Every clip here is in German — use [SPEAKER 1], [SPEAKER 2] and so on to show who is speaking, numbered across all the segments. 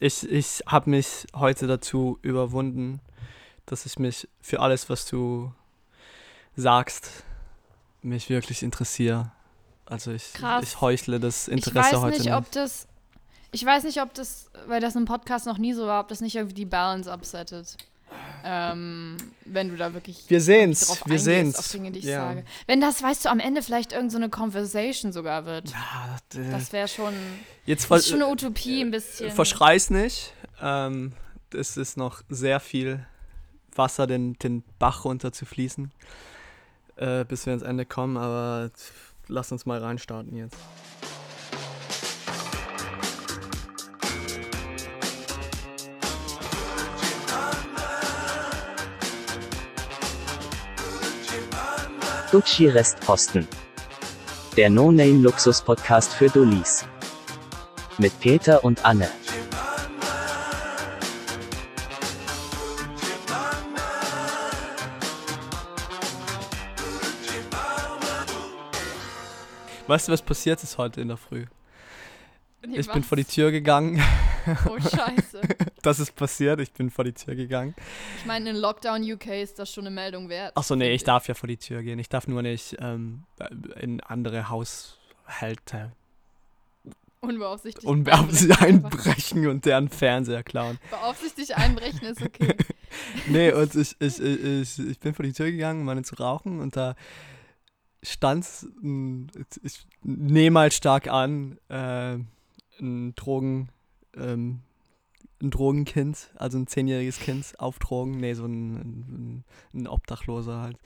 [SPEAKER 1] Ich, ich habe mich heute dazu überwunden, dass ich mich für alles, was du sagst, mich wirklich interessiere. Also ich,
[SPEAKER 2] Krass.
[SPEAKER 1] ich heuchle das
[SPEAKER 2] Ich
[SPEAKER 1] Interesse
[SPEAKER 2] weiß
[SPEAKER 1] heute
[SPEAKER 2] nicht, ob das. Ich weiß nicht, ob das, weil das im Podcast noch nie so war, ob das nicht irgendwie die Balance upsettet. Ähm, wenn du da wirklich
[SPEAKER 1] Wir sehen's,
[SPEAKER 2] drauf
[SPEAKER 1] wir
[SPEAKER 2] eingehst
[SPEAKER 1] sehen's.
[SPEAKER 2] auf Dinge, die ich
[SPEAKER 1] Ja.
[SPEAKER 2] sage. Wenn das, weißt du, am Ende vielleicht irgend so eine Conversation sogar wird.
[SPEAKER 1] D-
[SPEAKER 2] Das wäre schon,
[SPEAKER 1] Jetzt
[SPEAKER 2] ist schon eine Utopie ein bisschen.
[SPEAKER 1] verschrei's nicht. Ähm, es ist noch sehr viel Wasser den, den Bach runter zu fließen, äh, bis wir ans Ende kommen. Aber lass uns mal reinstarten jetzt.
[SPEAKER 3] Gucci Restposten. Der No-Name-Luxus-Podcast für Dullis. Mit Peter und Anne.
[SPEAKER 1] Weißt du, was passiert ist heute in der Früh?
[SPEAKER 2] Nee,
[SPEAKER 1] Ich bin
[SPEAKER 2] was?
[SPEAKER 1] vor die Tür gegangen.
[SPEAKER 2] Oh, scheiße.
[SPEAKER 1] Das ist passiert. Ich bin vor die Tür gegangen.
[SPEAKER 2] Ich meine, in Lockdown UK ist das schon eine Meldung wert.
[SPEAKER 1] Achso, nee, ich darf ja vor die Tür gehen. Ich darf nur nicht ähm, in andere Haushalte
[SPEAKER 2] Unbeaufsichtigt.
[SPEAKER 1] unbeabsichtigt
[SPEAKER 2] einbrechen.
[SPEAKER 1] und deren Fernseher klauen.
[SPEAKER 2] Beaufsichtigt einbrechen ist okay.
[SPEAKER 1] Nee, und ich, ich, ich, ich, bin vor die Tür gegangen, um eine zu rauchen und da stand, ich nehme mal stark an, äh, ein Drogen, ähm, ein Drogenkind, also ein zehnjähriges Kind auf Drogen, nee, so ein, ein, ein Obdachloser halt.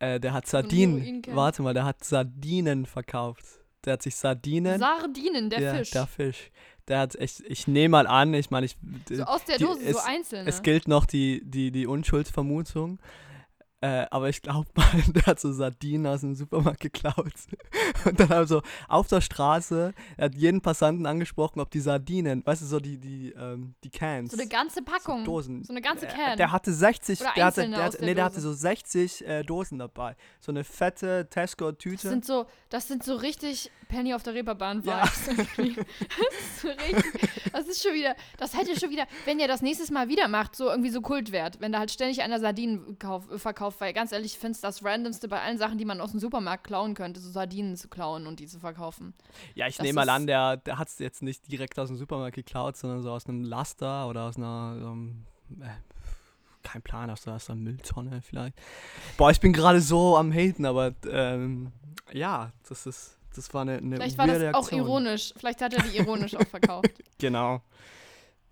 [SPEAKER 1] Äh, der hat Sardinen, warte mal, der hat Sardinen verkauft. Der hat sich Sardinen,
[SPEAKER 2] Sardinen, der
[SPEAKER 1] ja,
[SPEAKER 2] Fisch.
[SPEAKER 1] der Fisch, der hat echt, ich nehme mal an, ich meine, ich,
[SPEAKER 2] so aus der
[SPEAKER 1] die-
[SPEAKER 2] Dose, so
[SPEAKER 1] es-
[SPEAKER 2] einzelne.
[SPEAKER 1] es gilt noch die, die, die Unschuldsvermutung. Äh, aber ich glaube mal, der hat so Sardinen aus dem Supermarkt geklaut. Und dann also auf der Straße, er hat jeden Passanten angesprochen, ob die Sardinen, weißt du, so die, die, ähm, die Cans.
[SPEAKER 2] so eine ganze Packung.
[SPEAKER 1] so Dosen.
[SPEAKER 2] So eine ganze
[SPEAKER 1] Äh,
[SPEAKER 2] Can.
[SPEAKER 1] Der hatte 60,
[SPEAKER 2] Oder
[SPEAKER 1] der hatte, der hatte,
[SPEAKER 2] der
[SPEAKER 1] nee, der hatte so 60 äh, Dosen dabei. So eine fette
[SPEAKER 2] das
[SPEAKER 1] Tesco-Tüte.
[SPEAKER 2] sind so, das sind so richtig Penny auf der Reeperbahn
[SPEAKER 1] Ja.
[SPEAKER 2] Vibes. Das ist so richtig, das ist schon wieder, das hätte schon wieder, wenn ihr das nächstes Mal wieder macht, so irgendwie so Kult wert, wenn da halt ständig einer Sardinen kauf, verkauft, weil ganz ehrlich, ich finde es das randomste bei allen Sachen, die man aus dem Supermarkt klauen könnte, so Sardinen zu klauen und die zu verkaufen.
[SPEAKER 1] Ja, ich
[SPEAKER 2] Das
[SPEAKER 1] nehme mal an, der, der hat es jetzt nicht direkt aus dem Supermarkt geklaut, sondern so aus einem Laster oder aus einer, ähm, äh, kein Plan, aus der, aus der Mülltonne vielleicht. Boah, ich bin gerade so am Haten, aber ähm, ja, das ist, das war eine, eine
[SPEAKER 2] Vielleicht war das
[SPEAKER 1] weirde
[SPEAKER 2] auch ironisch, vielleicht hat er die ironisch auch verkauft.
[SPEAKER 1] Genau,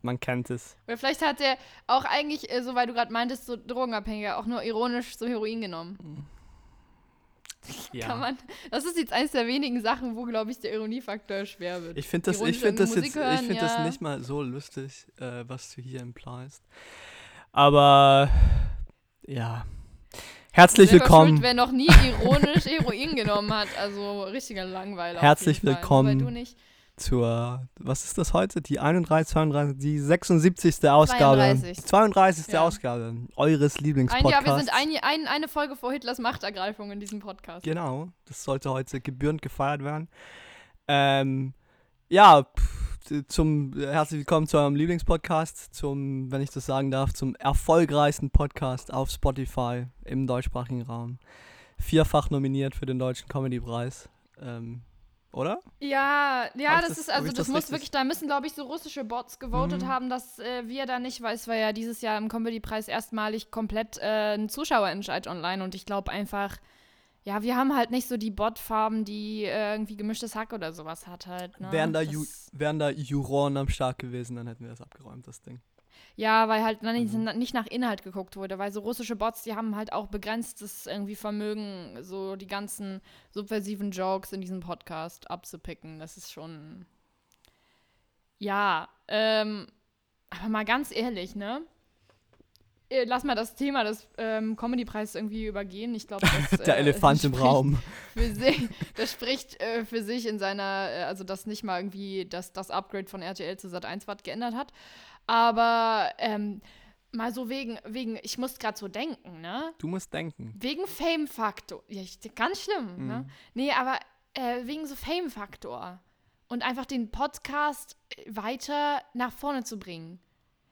[SPEAKER 1] man kennt es.
[SPEAKER 2] Oder vielleicht hat er auch eigentlich, äh, so weil du gerade meintest, so Drogenabhängiger, auch nur ironisch so Heroin genommen.
[SPEAKER 1] Ja.
[SPEAKER 2] Kann man, das ist jetzt eines der wenigen Sachen, wo, glaube ich, der Ironiefaktor schwer wird.
[SPEAKER 1] Ich finde das, ich find das, jetzt,
[SPEAKER 2] hören,
[SPEAKER 1] ich find das
[SPEAKER 2] ja.
[SPEAKER 1] nicht mal so lustig, äh, was du hier impliest. Aber ja. Herzlich
[SPEAKER 2] Selber
[SPEAKER 1] willkommen.
[SPEAKER 2] Schuld, wer noch nie ironisch Heroin genommen hat. Also richtiger Langweiler.
[SPEAKER 1] Herzlich
[SPEAKER 2] jeden Fall.
[SPEAKER 1] Zur, was ist das heute? Die 31, 32, die 76. Ausgabe.
[SPEAKER 2] 32.
[SPEAKER 1] 32.
[SPEAKER 2] Ja.
[SPEAKER 1] Ausgabe eures
[SPEAKER 2] Ein,
[SPEAKER 1] Lieblingspodcasts.
[SPEAKER 2] ja, wir sind ein, ein, eine Folge vor Hitlers Machtergreifung in diesem Podcast.
[SPEAKER 1] Genau, das sollte heute gebührend gefeiert werden. Ähm, ja, pff, zum herzlich willkommen zu eurem Lieblingspodcast, zum, wenn ich das sagen darf, zum erfolgreichsten Podcast auf Spotify im deutschsprachigen Raum. Vierfach nominiert für den Deutschen Comedypreis. Ähm, oder?
[SPEAKER 2] Ja, ja, das,
[SPEAKER 1] das-
[SPEAKER 2] ist also das,
[SPEAKER 1] das
[SPEAKER 2] muss wirklich, da müssen glaube ich so russische Bots gewotet
[SPEAKER 1] Mhm.
[SPEAKER 2] haben, dass äh, wir da nicht, weil es war ja dieses Jahr im Comedy-Preis erstmalig komplett äh, ein Zuschauerentscheid online und ich glaube einfach, ja, wir haben halt nicht so die Bot-Farben, die äh, irgendwie gemischtes Hack oder sowas hat halt. Ne?
[SPEAKER 1] Wären, da Ju wären da Juroren am Start gewesen, dann hätten wir das abgeräumt, das Ding.
[SPEAKER 2] Ja, weil halt dann nicht,
[SPEAKER 1] Mhm.
[SPEAKER 2] nicht nach Inhalt geguckt wurde, weil so russische Bots, die haben halt auch begrenztes irgendwie Vermögen, so die ganzen subversiven Jokes in diesem Podcast abzupicken. Das ist schon. Ja, ähm, aber mal ganz ehrlich, ne? Äh, Lass mal das Thema des ähm, Comedy-Preises irgendwie übergehen. Ich glaube, das
[SPEAKER 1] Der
[SPEAKER 2] äh,
[SPEAKER 1] Elefant im Raum.
[SPEAKER 2] Sich, das spricht äh, für sich in seiner, äh, also dass nicht mal irgendwie das, das Upgrade von RTL zu Sat 1 Watt geändert hat. Aber ähm, mal so wegen, wegen, ich muss gerade so denken, ne?
[SPEAKER 1] Du musst denken.
[SPEAKER 2] Wegen Fame-Faktor. Ja, ich, ganz schlimm, ne?
[SPEAKER 1] Mhm.
[SPEAKER 2] Nee, aber äh, wegen so Fame-Faktor. und einfach den Podcast weiter nach vorne zu bringen.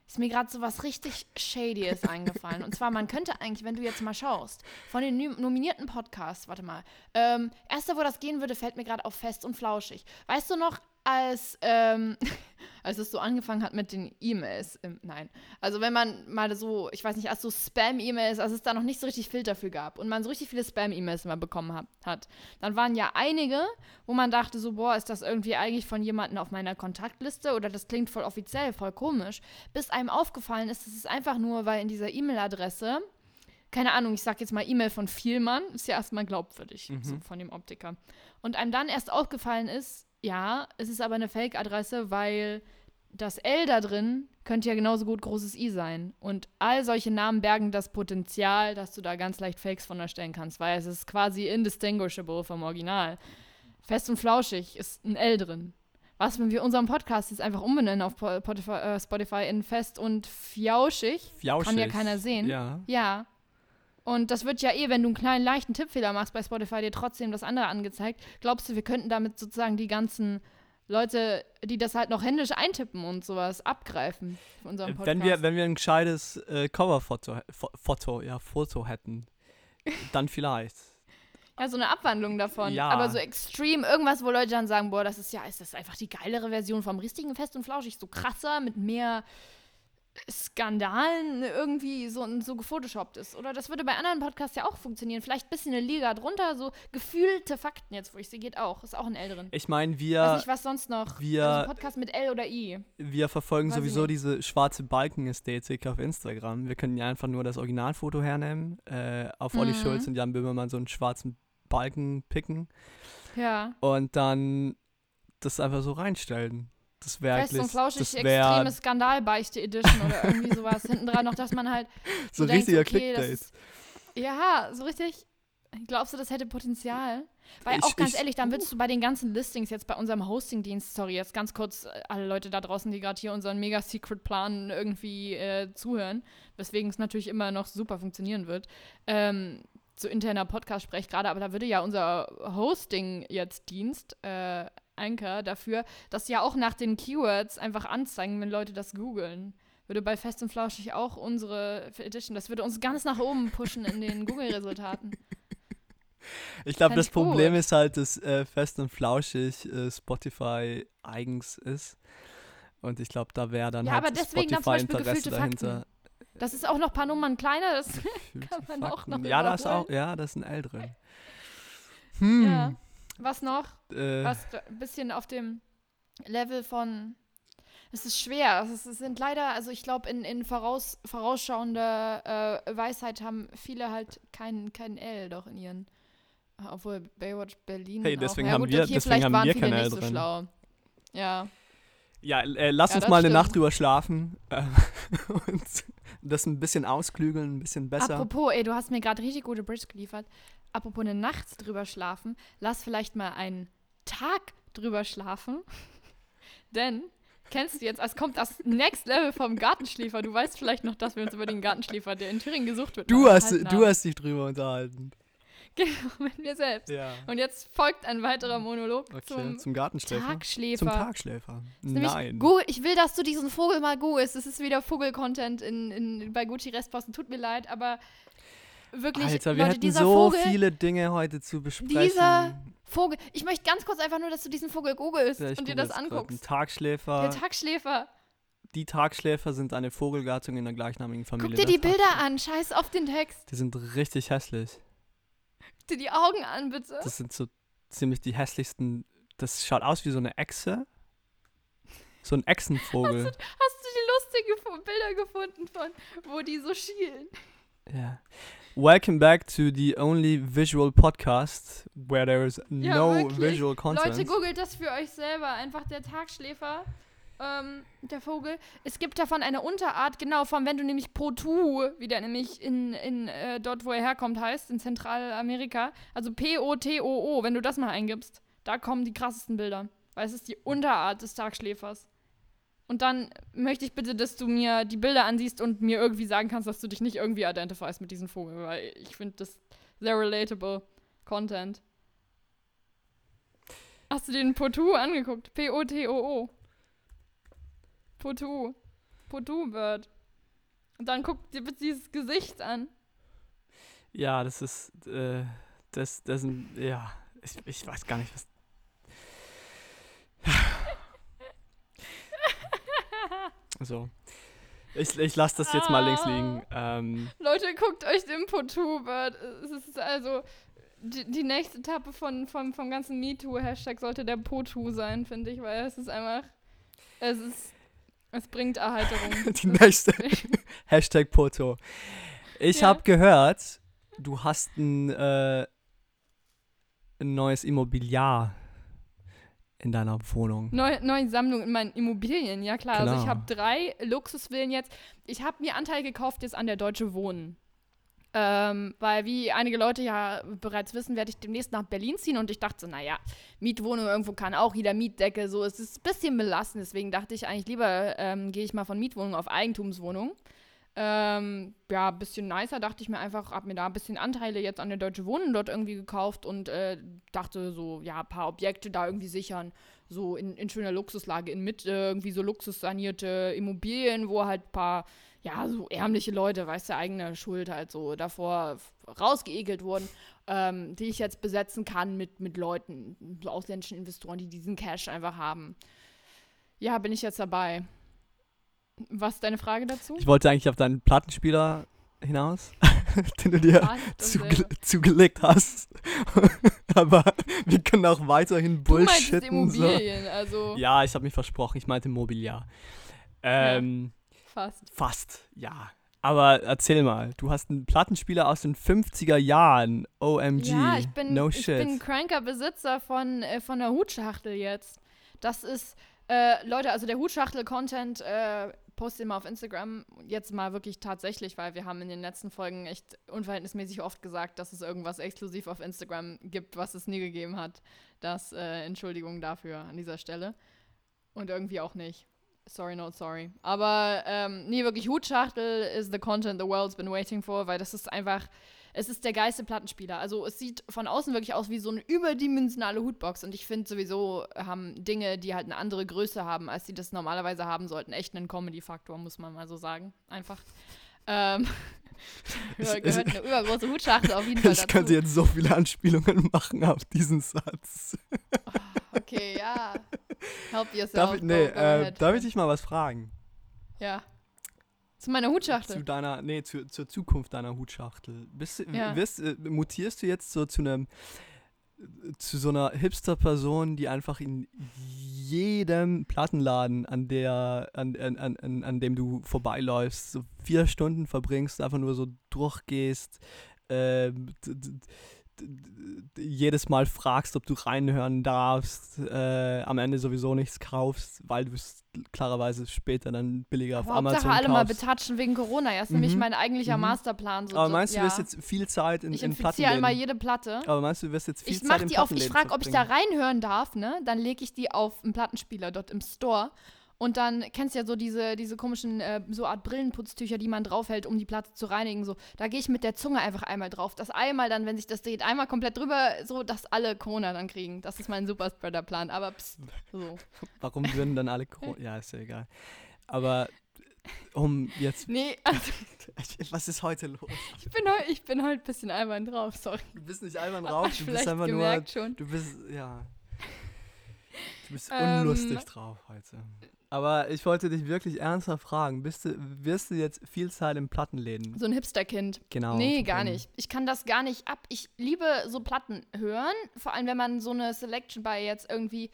[SPEAKER 2] Ist mir gerade so was richtig Shadyes eingefallen. Und zwar, man könnte eigentlich, wenn du jetzt mal schaust, von den nominierten Podcasts, warte mal, ähm, erster, wo das gehen würde, fällt mir gerade auf fest und flauschig. Weißt du noch, als, ähm, als es so angefangen hat mit den E-Mails. Nein. Also wenn man mal so, ich weiß nicht, als so Spam-E-Mails, als es da noch nicht so richtig Filter für gab und man so richtig viele Spam-E-Mails immer bekommen hat, hat, dann waren ja einige, wo man dachte so, boah, ist das irgendwie eigentlich von jemandem auf meiner Kontaktliste oder das klingt voll offiziell, voll komisch, bis einem aufgefallen ist, es ist einfach nur, weil in dieser E-Mail-Adresse keine Ahnung, ich sag jetzt mal E-Mail von Vielmann, ist ja erstmal glaubwürdig,
[SPEAKER 1] Mhm.
[SPEAKER 2] so von dem Optiker. Und einem dann erst aufgefallen ist, ja, es ist aber eine Fake-Adresse, weil das L da drin könnte ja genauso gut großes I sein. Und all solche Namen bergen das Potenzial, dass du da ganz leicht Fakes von erstellen kannst, weil es ist quasi indistinguishable vom Original. Fest und flauschig ist ein L drin. Was, wenn wir unseren Podcast jetzt einfach umbenennen auf äh, Spotify in fest und fjauschig?
[SPEAKER 1] Fjauschig.
[SPEAKER 2] Kann ja keiner sehen.
[SPEAKER 1] Ja.
[SPEAKER 2] Ja. Und das wird ja eh, wenn du einen kleinen leichten Tippfehler machst bei Spotify, dir trotzdem das andere angezeigt. Glaubst du, wir könnten damit sozusagen die ganzen Leute, die das halt noch händisch eintippen und sowas, abgreifen für unseren Podcast?
[SPEAKER 1] Wenn wir, wenn wir ein gescheites äh, Coverfoto Fo- Foto, ja, Foto hätten, dann vielleicht.
[SPEAKER 2] ja, so eine Abwandlung davon.
[SPEAKER 1] Ja.
[SPEAKER 2] Aber so extrem, irgendwas, wo Leute dann sagen, boah, das ist ja, ist das einfach die geilere Version vom richtigen Fest und Flauschig, so krasser, mit mehr Skandalen irgendwie so, so gefotoshoppt ist. Oder das würde bei anderen Podcasts ja auch funktionieren. Vielleicht ein bisschen eine Liga drunter, so gefühlte Fakten jetzt, wo ich sie geht auch. Ist auch ein L drin.
[SPEAKER 1] Ich meine,
[SPEAKER 2] Weiß
[SPEAKER 1] wir,
[SPEAKER 2] nicht, was sonst noch.
[SPEAKER 1] wir-
[SPEAKER 2] also Podcast mit L oder I.
[SPEAKER 1] wir verfolgen
[SPEAKER 2] Weiß
[SPEAKER 1] sowieso diese schwarze Balken-Ästhetik auf Instagram. Wir können ja einfach nur das Originalfoto hernehmen, äh, auf Olli
[SPEAKER 2] Mhm.
[SPEAKER 1] Schulz und Jan Böhmermann so einen schwarzen Balken picken
[SPEAKER 2] Ja.
[SPEAKER 1] und dann das einfach so reinstellen. Das wäre
[SPEAKER 2] Fest und flauschig,
[SPEAKER 1] das
[SPEAKER 2] extreme
[SPEAKER 1] wäre
[SPEAKER 2] Skandalbeichte Edition oder irgendwie sowas. Hinten dran noch, dass man halt
[SPEAKER 1] so
[SPEAKER 2] denkst,
[SPEAKER 1] richtiger
[SPEAKER 2] okay, das
[SPEAKER 1] Clickbait.
[SPEAKER 2] ist- Ja, so richtig. Glaubst du, das hätte Potenzial? Weil
[SPEAKER 1] Ich-
[SPEAKER 2] auch ganz
[SPEAKER 1] ich-
[SPEAKER 2] ehrlich, dann würdest du bei den ganzen Listings jetzt bei unserem Hosting-Dienst, sorry, jetzt ganz kurz äh, alle Leute da draußen, die gerade hier unseren Mega-Secret-Plan irgendwie äh, zuhören, weswegen es natürlich immer noch super funktionieren wird. Ähm, zu interner Podcast-Sprech gerade, aber da würde ja unser Hosting jetzt Dienst, äh, Anchor, dafür, das ja auch nach den Keywords einfach anzeigen, wenn Leute das googeln. Würde bei Fest und Flauschig auch unsere Edition, das würde uns ganz nach oben pushen in den Google-Resultaten.
[SPEAKER 1] Ich glaube, das
[SPEAKER 2] ich gut.
[SPEAKER 1] Problem ist halt, dass äh, Fest und Flauschig äh, Spotify eigens ist. Und ich glaube, da wäre dann
[SPEAKER 2] Ja,
[SPEAKER 1] halt
[SPEAKER 2] aber deswegen
[SPEAKER 1] Spotify-Interesse
[SPEAKER 2] gefühlte
[SPEAKER 1] dahinter.
[SPEAKER 2] Das ist auch noch ein paar Nummern kleiner, das Kann man auch
[SPEAKER 1] Fakten.
[SPEAKER 2] noch
[SPEAKER 1] Ja, da ist auch, ja, da ist ein L drin. Hm.
[SPEAKER 2] Ja. Was noch?
[SPEAKER 1] Äh,
[SPEAKER 2] Was ein bisschen auf dem Level von. Es ist schwer. Es, ist, es sind leider, also ich glaube, in, in voraus, vorausschauender äh, Weisheit haben viele halt kein, kein L doch in ihren. Obwohl Baywatch Berlin.
[SPEAKER 1] Hey,
[SPEAKER 2] auch.
[SPEAKER 1] deswegen
[SPEAKER 2] ja,
[SPEAKER 1] haben
[SPEAKER 2] gut,
[SPEAKER 1] wir-
[SPEAKER 2] okay,
[SPEAKER 1] deswegen
[SPEAKER 2] vielleicht
[SPEAKER 1] haben
[SPEAKER 2] waren
[SPEAKER 1] wir kein L
[SPEAKER 2] nicht so
[SPEAKER 1] drin.
[SPEAKER 2] schlau. Ja.
[SPEAKER 1] ja, äh, lass
[SPEAKER 2] Ja,
[SPEAKER 1] uns mal eine
[SPEAKER 2] stimmt.
[SPEAKER 1] Nacht drüber schlafen äh, und das ein bisschen ausklügeln, ein bisschen besser.
[SPEAKER 2] Apropos, ey, du hast mir gerade richtig gute Bridge geliefert. Apropos eine Nacht drüber schlafen, lass vielleicht mal einen Tag drüber schlafen. Denn, kennst du jetzt, es kommt das Next Level vom Gartenschläfer. Du weißt vielleicht noch, dass wir uns über den Gartenschläfer, der in Thüringen gesucht wird,
[SPEAKER 1] du, hast, du hast dich drüber unterhalten.
[SPEAKER 2] Genau, mit mir selbst.
[SPEAKER 1] Ja.
[SPEAKER 2] Und jetzt folgt ein weiterer Monolog
[SPEAKER 1] Okay,
[SPEAKER 2] zum,
[SPEAKER 1] zum, Gartenschläfer.
[SPEAKER 2] Tagschläfer.
[SPEAKER 1] Zum Tagschläfer. Nein.
[SPEAKER 2] Ich will, dass du diesen Vogel mal googelst. Es ist wieder Vogel-Content in, in, bei Gucci Restposten. Tut mir leid, aber wirklich,
[SPEAKER 1] Alter, wir
[SPEAKER 2] Leute,
[SPEAKER 1] hätten
[SPEAKER 2] dieser
[SPEAKER 1] so
[SPEAKER 2] Vogel,
[SPEAKER 1] viele Dinge heute zu besprechen.
[SPEAKER 2] Dieser Vogel. Ich möchte ganz kurz einfach nur, dass du diesen Vogel googelst
[SPEAKER 1] Ja,
[SPEAKER 2] und dir das
[SPEAKER 1] grad. Ein
[SPEAKER 2] anguckst.
[SPEAKER 1] Tagschläfer.
[SPEAKER 2] Der Tagschläfer.
[SPEAKER 1] die Tagschläfer sind eine Vogelgattung in der gleichnamigen Familie.
[SPEAKER 2] Guck dir die
[SPEAKER 1] der
[SPEAKER 2] Bilder an. Scheiß auf den Text.
[SPEAKER 1] Die sind richtig hässlich.
[SPEAKER 2] Guck dir die Augen an, bitte.
[SPEAKER 1] Das sind so ziemlich die hässlichsten. Das schaut aus wie so eine Echse. So ein Echsenvogel.
[SPEAKER 2] Hast du die lustigen Bilder gefunden von, wo die so schielen?
[SPEAKER 1] Ja. Welcome back to the only visual podcast where there is
[SPEAKER 2] Ja,
[SPEAKER 1] no
[SPEAKER 2] wirklich.
[SPEAKER 1] visual content.
[SPEAKER 2] Leute, googelt das für euch selber. Einfach der Tagschläfer. Ähm, der Vogel. Es gibt davon eine Unterart, genau, von wenn du nämlich Potu, wie der nämlich in, in äh, dort, wo er herkommt, heißt, in Zentralamerika. Also P-O-T-O-O, wenn du das mal eingibst. Da kommen die krassesten Bilder. Weil es ist die Unterart des Tagschläfers. Und dann möchte ich bitte, dass du mir die Bilder ansiehst und mir irgendwie sagen kannst, dass du dich nicht irgendwie identifierst mit diesem Vogel, weil ich finde das sehr relatable Content. Hast du den Potu angeguckt? P-O-T-O-O. Potu. Potu-Bird. Und dann guckt dir bitte dieses Gesicht an.
[SPEAKER 1] Ja, das ist, äh, das, das sind, ja, ich, ich weiß gar nicht, was. so. Ich, ich lasse das jetzt mal links liegen. Ähm,
[SPEAKER 2] Leute, guckt euch den Potu-Bird. Es ist also die, die nächste Etappe von, von, vom ganzen MeToo-Hashtag sollte der Potu sein, finde ich, weil es ist einfach, es ist, es bringt Erheiterung.
[SPEAKER 1] die nächste. Hashtag Poto. Ich
[SPEAKER 2] Ja.
[SPEAKER 1] habe gehört, du hast ein, äh, ein neues Immobiliar in deiner Wohnung.
[SPEAKER 2] Neue, neue Sammlung in meinen Immobilien, ja klar. Also ich habe drei Luxusvillen jetzt. Ich habe mir Anteil gekauft jetzt an der Deutsche Wohnen. Ähm, weil wie einige Leute ja bereits wissen, werde ich demnächst nach Berlin ziehen und ich dachte so, naja, Mietwohnung irgendwo kann auch jeder Mietdecke, so es ist ein bisschen belastend. Deswegen dachte ich eigentlich lieber, ähm, gehe ich mal von Mietwohnung auf Eigentumswohnung. Ähm, ja, ein bisschen nicer, dachte ich mir einfach, hab mir da ein bisschen Anteile jetzt an der Deutsche Wohnen dort irgendwie gekauft und äh, dachte so, ja, ein paar Objekte da irgendwie sichern, so in, in schöner Luxuslage in Mitte, irgendwie so luxussanierte Immobilien, wo halt ein paar, ja, so ärmliche Leute, weißt du, eigene Schuld halt so davor rausgeekelt wurden, ähm, die ich jetzt besetzen kann mit, mit Leuten, so ausländischen Investoren, die diesen Cash einfach haben. Ja, bin ich jetzt dabei. Was ist deine Frage dazu?
[SPEAKER 1] Ich wollte eigentlich auf deinen Plattenspieler hinaus, den du dir zuge zugelegt hast. Aber wir können auch weiterhin bullshitten. So.
[SPEAKER 2] Also
[SPEAKER 1] Ja, ich habe mich versprochen, ich meinte Mobiliar. Ähm,
[SPEAKER 2] fast.
[SPEAKER 1] Fast, ja. Aber erzähl mal, du hast einen Plattenspieler aus den 50er Jahren. OMG.
[SPEAKER 2] Ja, ich bin,
[SPEAKER 1] no
[SPEAKER 2] ich
[SPEAKER 1] shit.
[SPEAKER 2] bin kranker Besitzer von, äh, von der Hutschachtel jetzt. Das ist, äh, Leute, also der Hutschachtel-Content äh, poste immer auf Instagram. Jetzt mal wirklich tatsächlich, weil wir haben in den letzten Folgen echt unverhältnismäßig oft gesagt, dass es irgendwas exklusiv auf Instagram gibt, was es nie gegeben hat. Das, äh, Entschuldigung dafür an dieser Stelle. Und irgendwie auch nicht. Sorry, not sorry. Aber ähm, nee, wirklich Hutschachtel is the content the world's been waiting for, weil das ist einfach, es ist der geilste Plattenspieler. Also es sieht von außen wirklich aus wie so eine überdimensionale Hutbox und ich finde sowieso haben Dinge, die halt eine andere Größe haben, als sie das normalerweise haben sollten, echt einen Comedy-Faktor, muss man mal so sagen. Einfach. Ähm,
[SPEAKER 1] Ich-
[SPEAKER 2] gehört eine übergroße Hutschachtel auf jeden Fall
[SPEAKER 1] Ich
[SPEAKER 2] dazu.
[SPEAKER 1] könnte jetzt so viele Anspielungen machen auf diesen Satz.
[SPEAKER 2] Okay, ja. Help yourself.
[SPEAKER 1] Darf ich, nee, äh, darf ich dich mal was fragen?
[SPEAKER 2] Ja. Zu meiner
[SPEAKER 1] Zu
[SPEAKER 2] Hutschachtel.
[SPEAKER 1] deiner, nee, zu, zur Zukunft deiner Hutschachtel. Bist,
[SPEAKER 2] Ja.
[SPEAKER 1] wirst, äh, mutierst du jetzt so zu einem zu so einer Hipster-Person, die einfach in jedem Plattenladen, an der, an, an, an, an, dem du vorbeiläufst, so vier Stunden verbringst, einfach nur so durchgehst, ähm, d- jedes Mal fragst, ob du reinhören darfst, äh, am Ende sowieso nichts kaufst, weil du es klarerweise später dann billiger auf
[SPEAKER 2] Aber Hauptsache
[SPEAKER 1] Amazon
[SPEAKER 2] alle mal
[SPEAKER 1] kaufst.
[SPEAKER 2] betatschen wegen Corona. Ja, ist nämlich
[SPEAKER 1] Mhm.
[SPEAKER 2] mein eigentlicher
[SPEAKER 1] Mhm.
[SPEAKER 2] Masterplan. So,
[SPEAKER 1] Aber meinst du,
[SPEAKER 2] ja.
[SPEAKER 1] du wirst jetzt viel Zeit in,
[SPEAKER 2] Ich
[SPEAKER 1] in
[SPEAKER 2] infiziere einmal
[SPEAKER 1] Plattenläden?
[SPEAKER 2] jede Platte.
[SPEAKER 1] Aber meinst du, du wirst jetzt viel
[SPEAKER 2] Ich
[SPEAKER 1] Zeit
[SPEAKER 2] mach
[SPEAKER 1] in
[SPEAKER 2] die auf, ich frage, ob ich da reinhören darf, ne? Dann lege ich die auf einen Plattenspieler dort im Store. Und dann kennst du ja so diese, diese komischen, äh, so Art Brillenputztücher, die man draufhält, um die Platte zu reinigen. So, da gehe ich mit der Zunge einfach einmal drauf. Das einmal dann, wenn sich das dreht, einmal komplett drüber, so dass alle Corona dann kriegen. Das ist mein Superspreader-Plan. Aber pst, so.
[SPEAKER 1] Warum würden dann alle Corona? Ja, ist ja egal. Aber um jetzt.
[SPEAKER 2] Nee, also
[SPEAKER 1] Was ist heute los?
[SPEAKER 2] ich bin heute ich bin heute ein bisschen albern drauf, sorry.
[SPEAKER 1] Du bist nicht albern raus,
[SPEAKER 2] du
[SPEAKER 1] bist einfach nur.
[SPEAKER 2] schon.
[SPEAKER 1] Du bist, ja. Du bist
[SPEAKER 2] Ähm,
[SPEAKER 1] unlustig drauf heute. Aber ich wollte dich wirklich ernsthaft fragen. Bist du, wirst du jetzt viel Zeit in Plattenläden?
[SPEAKER 2] So ein Hipsterkind.
[SPEAKER 1] Genau.
[SPEAKER 2] Nee, gar nicht. Ich kann das gar nicht ab. Ich liebe so Platten hören, vor allem wenn man so eine Selection bei jetzt irgendwie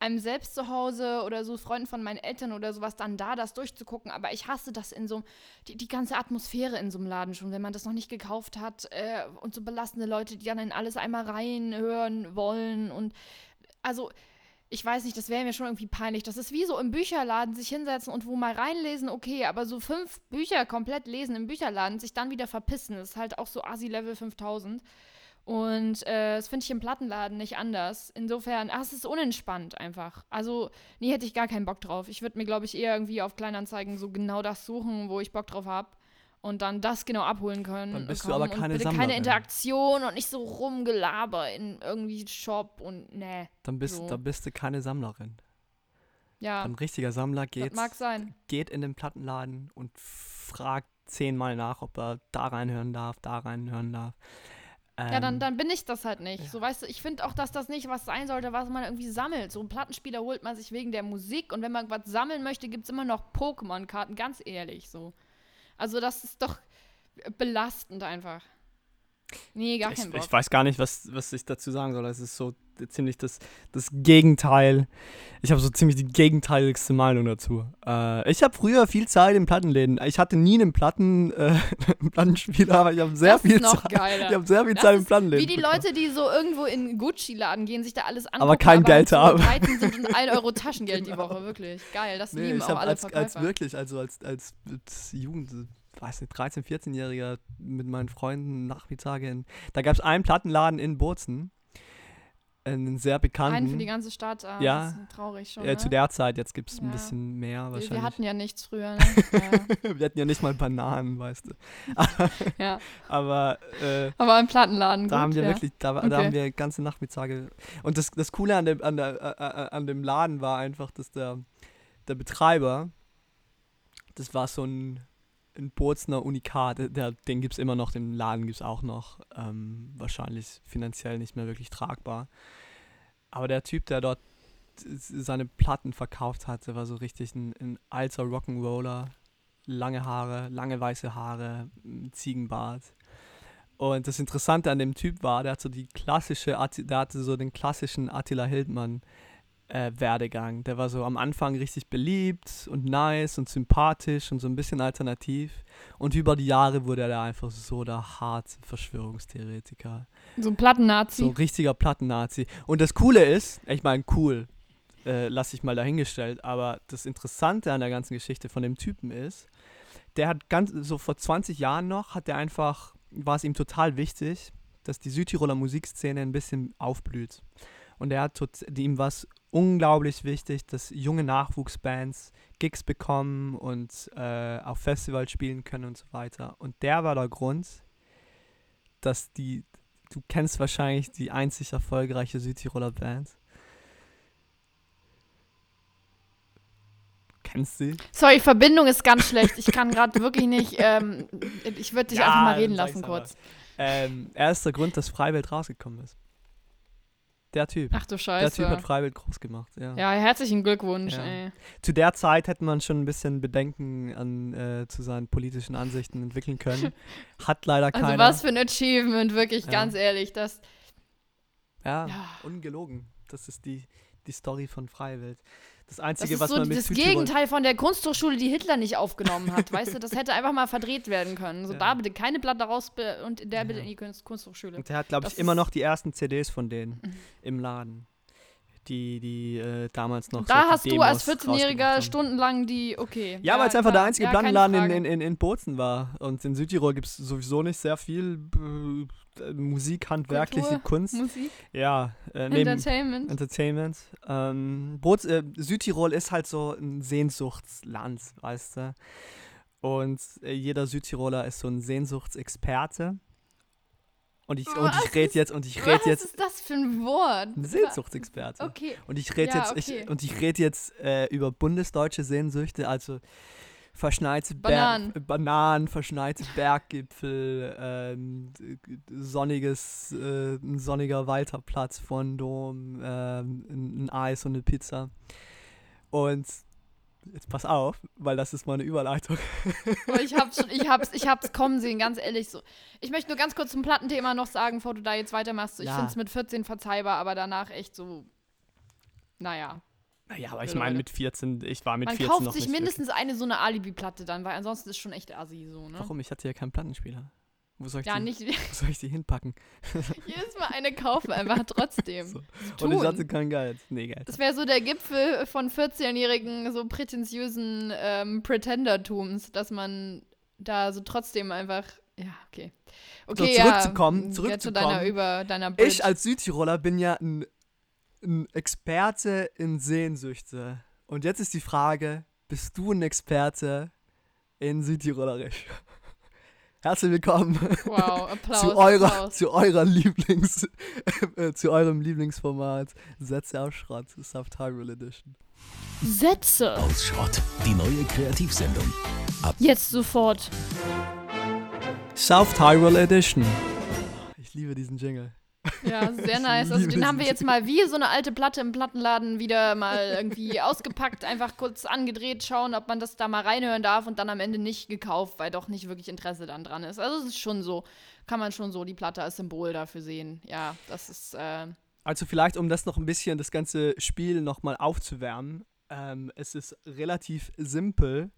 [SPEAKER 2] einem selbst zu Hause oder so Freunden von meinen Eltern oder sowas, dann da das durchzugucken. Aber ich hasse das in so die, die ganze Atmosphäre in so einem Laden schon, wenn man das noch nicht gekauft hat äh, und so belastende Leute, die dann in alles einmal reinhören wollen und also ich weiß nicht, das wäre mir schon irgendwie peinlich. Das ist wie so im Bücherladen sich hinsetzen und wo mal reinlesen, okay, aber so fünf Bücher komplett lesen im Bücherladen, sich dann wieder verpissen, ist halt auch so Asi-Level 5000. Und äh, das finde ich im Plattenladen nicht anders. Insofern, ah, es ist unentspannt einfach. Also, nee, hätte ich gar keinen Bock drauf. Ich würde mir, glaube ich, eher irgendwie auf Kleinanzeigen so genau das suchen, wo ich Bock drauf habe. Und dann das genau abholen können.
[SPEAKER 1] Dann bist du aber keine
[SPEAKER 2] und bitte keine
[SPEAKER 1] Sammlerin.
[SPEAKER 2] Interaktion und nicht so rumgelaber in irgendwie Shop und ne.
[SPEAKER 1] Dann bist,
[SPEAKER 2] So.
[SPEAKER 1] dann bist du keine Sammlerin.
[SPEAKER 2] Ja,
[SPEAKER 1] Ein richtiger Sammler geht,
[SPEAKER 2] mag sein.
[SPEAKER 1] geht in den Plattenladen und fragt zehnmal nach, ob er da reinhören darf, da reinhören darf.
[SPEAKER 2] Ja, dann,
[SPEAKER 1] Ähm,
[SPEAKER 2] dann bin ich das halt nicht.
[SPEAKER 1] ja.
[SPEAKER 2] So, weißt du, ich finde auch, dass das nicht was sein sollte, was man irgendwie sammelt. So einen Plattenspieler holt man sich wegen der Musik und wenn man was sammeln möchte, gibt es immer noch Pokémon-Karten, ganz ehrlich so. Also das ist doch belastend einfach. Nee, gar
[SPEAKER 1] ich,
[SPEAKER 2] kein Bock.
[SPEAKER 1] ich weiß gar nicht, was, was ich dazu sagen soll. Es ist so ziemlich das, das Gegenteil. Ich habe so ziemlich die gegenteiligste Meinung dazu. Äh, ich habe früher viel Zeit in Plattenläden. Ich hatte nie einen Platten, äh, einen Plattenspieler, aber ich habe sehr viel Zeit.
[SPEAKER 2] geiler.
[SPEAKER 1] Ich habe sehr viel
[SPEAKER 2] Das
[SPEAKER 1] Zeit in Plattenläden.
[SPEAKER 2] Wie die. Leute, die so irgendwo in Gucci-Laden gehen, sich da alles angucken,
[SPEAKER 1] kein Geld
[SPEAKER 2] so
[SPEAKER 1] haben.
[SPEAKER 2] 13 sind und 1 Euro Taschengeld die Woche, wirklich. Geil, das
[SPEAKER 1] Nee,
[SPEAKER 2] lieben
[SPEAKER 1] ich
[SPEAKER 2] auch alle
[SPEAKER 1] als, als
[SPEAKER 2] Verkäufer.
[SPEAKER 1] wirklich, also als, als, als Jugend, weiß nicht, 13-, 14-Jähriger mit meinen Freunden Nachmittage in. Da gab es einen Plattenladen in Bozen. Einen sehr bekannten.
[SPEAKER 2] Einen für die ganze Stadt, ah,
[SPEAKER 1] Ja.
[SPEAKER 2] traurig schon.
[SPEAKER 1] äh,
[SPEAKER 2] ne?
[SPEAKER 1] zu der Zeit, jetzt gibt es ein
[SPEAKER 2] Ja.
[SPEAKER 1] bisschen mehr
[SPEAKER 2] wir,
[SPEAKER 1] wahrscheinlich.
[SPEAKER 2] wir hatten ja nichts früher, ne? ja.
[SPEAKER 1] Wir hatten ja nicht mal Bananen, weißt du.
[SPEAKER 2] ja.
[SPEAKER 1] Aber äh,
[SPEAKER 2] Aber im Plattenladen,
[SPEAKER 1] da
[SPEAKER 2] gut,
[SPEAKER 1] haben wir
[SPEAKER 2] ja.
[SPEAKER 1] wirklich, da, da
[SPEAKER 2] Okay.
[SPEAKER 1] haben wir ganze Nachmittage. Und das, das Coole an dem, an, der, äh, äh, an dem Laden war einfach, dass der, der Betreiber, das war so ein, ein Bozner Unikat, der- der, den gibt es immer noch, den Laden gibt es auch noch. Ähm, wahrscheinlich finanziell nicht mehr wirklich tragbar. Aber der Typ, der dort seine Platten verkauft hatte, war so richtig ein, ein alter Rock'n'Roller. Lange Haare, lange weiße Haare, Ziegenbart. Und das Interessante an dem Typ war, der hat so die klassische, der hatte so den klassischen Attila Hildmann äh, Werdegang. Der war so am Anfang richtig beliebt und nice und sympathisch und so ein bisschen alternativ. Und über die Jahre wurde er da einfach so der harte Verschwörungstheoretiker.
[SPEAKER 2] So ein Plattennazi.
[SPEAKER 1] So ein richtiger Plattennazi. Und das Coole ist, ich meine, cool, äh, lasse ich mal dahingestellt, aber das Interessante an der ganzen Geschichte von dem Typen ist, der hat ganz, so vor 20 Jahren noch, hat der einfach, war es ihm total wichtig, dass die Südtiroler Musikszene ein bisschen aufblüht. Und er hat tot, ihm was unglaublich wichtig, dass junge Nachwuchsbands Gigs bekommen und äh, auf Festivals spielen können und so weiter. Und der war der Grund, dass die, du kennst wahrscheinlich die einzig erfolgreiche Südtiroler Band. Kennst du?
[SPEAKER 2] Sorry, Verbindung ist ganz schlecht. Ich kann gerade wirklich nicht. Ähm, ich würde dich
[SPEAKER 1] Ja,
[SPEAKER 2] einfach mal reden lassen kurz.
[SPEAKER 1] Ähm, er ist der Grund, dass Freiwild rausgekommen ist. Der Typ.
[SPEAKER 2] Ach du
[SPEAKER 1] der
[SPEAKER 2] Scheiße.
[SPEAKER 1] Typ hat Freiwild groß gemacht, ja.
[SPEAKER 2] ja, herzlichen Glückwunsch,
[SPEAKER 1] Ja. Zu der Zeit hätte man schon ein bisschen Bedenken an, äh, zu seinen politischen Ansichten entwickeln können. Hat leider
[SPEAKER 2] Also
[SPEAKER 1] keiner.
[SPEAKER 2] was für ein Achievement, wirklich,
[SPEAKER 1] Ja.
[SPEAKER 2] ganz ehrlich. Das,
[SPEAKER 1] Ja,
[SPEAKER 2] ja.
[SPEAKER 1] ungelogen. Das ist die, die Story von Freiwild. Das
[SPEAKER 2] Das
[SPEAKER 1] Einzige,
[SPEAKER 2] ist
[SPEAKER 1] was
[SPEAKER 2] so
[SPEAKER 1] man mit
[SPEAKER 2] das
[SPEAKER 1] Südtirol-
[SPEAKER 2] Gegenteil von der Kunsthochschule, die Hitler nicht aufgenommen hat. weißt du, das hätte einfach mal verdreht werden können. So,
[SPEAKER 1] Ja.
[SPEAKER 2] da bitte keine Platte raus be- und der bitte in die Kunst Kunsthochschule.
[SPEAKER 1] Und der hat, glaube ich,
[SPEAKER 2] Das
[SPEAKER 1] immer noch die ersten CDs von denen im Laden. Die, die äh, damals noch.
[SPEAKER 2] Da
[SPEAKER 1] solche
[SPEAKER 2] hast du als
[SPEAKER 1] Demos
[SPEAKER 2] 14-Jähriger
[SPEAKER 1] rausgebracht haben.
[SPEAKER 2] stundenlang die, okay.
[SPEAKER 1] Ja, weil es einfach der einzige
[SPEAKER 2] Ja,
[SPEAKER 1] Plattenladen in, in, in, in Bozen war. Und in Südtirol gibt es sowieso nicht sehr viel äh, Musik, handwerkliche
[SPEAKER 2] Kultur,
[SPEAKER 1] Kunst.
[SPEAKER 2] Musik,
[SPEAKER 1] Ja, äh,
[SPEAKER 2] Entertainment.
[SPEAKER 1] Entertainment. Ähm, Boz, äh, Südtirol ist halt so ein Sehnsuchtsland, weißt du. Und äh, jeder Südtiroler ist so ein Sehnsuchtsexperte. Und ich, und
[SPEAKER 2] Was
[SPEAKER 1] ich rede
[SPEAKER 2] ist-
[SPEAKER 1] jetzt, und ich
[SPEAKER 2] Was
[SPEAKER 1] rede jetzt,
[SPEAKER 2] ist das für ein Wort?
[SPEAKER 1] ein Sehnsuchtsexperte.
[SPEAKER 2] Okay.
[SPEAKER 1] Und ich rede
[SPEAKER 2] Ja,
[SPEAKER 1] jetzt,
[SPEAKER 2] okay.
[SPEAKER 1] ich, und ich rede jetzt äh, über bundesdeutsche Sehnsüchte, also verschneite
[SPEAKER 2] Bananen.
[SPEAKER 1] Berg, Bananen, verschneite Berggipfel, ähm, sonniges, äh, ein sonniger Walterplatz von Dom, ähm, ein, ein Eis und eine Pizza. Und jetzt pass auf, weil das ist meine Überleitung.
[SPEAKER 2] Aber ich hab's schon, ich hab's, ich hab's kommen sehen, ganz ehrlich so. Ich möchte nur ganz kurz zum Plattenthema noch sagen, bevor du da jetzt weitermachst. Ich
[SPEAKER 1] Ja.
[SPEAKER 2] find's mit 14 verzeihbar, aber danach echt so, naja.
[SPEAKER 1] Naja, aber ich meine mit 14, ich war mit
[SPEAKER 2] Man
[SPEAKER 1] 14
[SPEAKER 2] kauft
[SPEAKER 1] noch
[SPEAKER 2] sich mindestens eine so eine Alibi-Platte dann, weil ansonsten ist schon echt assi so, ne?
[SPEAKER 1] Wirklich. Warum? Ich hatte ja keinen Plattenspieler. Wo soll ich,
[SPEAKER 2] Ja,
[SPEAKER 1] die,
[SPEAKER 2] nicht
[SPEAKER 1] wo soll ich die hinpacken?
[SPEAKER 2] jedes Mal eine kaufen, einfach trotzdem.
[SPEAKER 1] So. Und ich hatte kein Geld. Nee, Geld.
[SPEAKER 2] Das wäre so der Gipfel von 14-jährigen, so prätentiösen ähm, Pretendertums, dass man da so trotzdem einfach. Ja, okay. Okay,
[SPEAKER 1] zurückzukommen,
[SPEAKER 2] ja,
[SPEAKER 1] zurückzukommen.
[SPEAKER 2] Zu deiner, über deiner Bridge.
[SPEAKER 1] Ich als Südtiroler bin ja ein, ein Experte in Sehnsüchte. Und jetzt ist die Frage, bist du ein Experte in Südtirolerisch? Herzlich willkommen
[SPEAKER 2] Wow, Applaus.
[SPEAKER 1] zu eurer,
[SPEAKER 2] Applaus.
[SPEAKER 1] zu eurer Lieblings, äh, zu eurem Lieblingsformat Sätze aus Schrott, Soft Hyrule Edition.
[SPEAKER 2] Sätze.
[SPEAKER 4] Aus Schrott. Die neue Kreativsendung.
[SPEAKER 2] Jetzt sofort.
[SPEAKER 1] Soft Hyrule Edition. Ich liebe diesen Jingle.
[SPEAKER 2] Ja, sehr nice. Also den haben wir jetzt mal wie so eine alte Platte im Plattenladen wieder mal irgendwie ausgepackt, einfach kurz angedreht, schauen, ob man das da mal reinhören darf und dann am Ende nicht gekauft, weil doch nicht wirklich Interesse dann dran ist. Also es ist schon so, kann man schon so die Platte als Symbol dafür sehen. Ja, das ist, äh,
[SPEAKER 1] Also vielleicht, um das noch ein bisschen, das ganze Spiel nochmal aufzuwärmen. Ähm, es ist relativ simpel.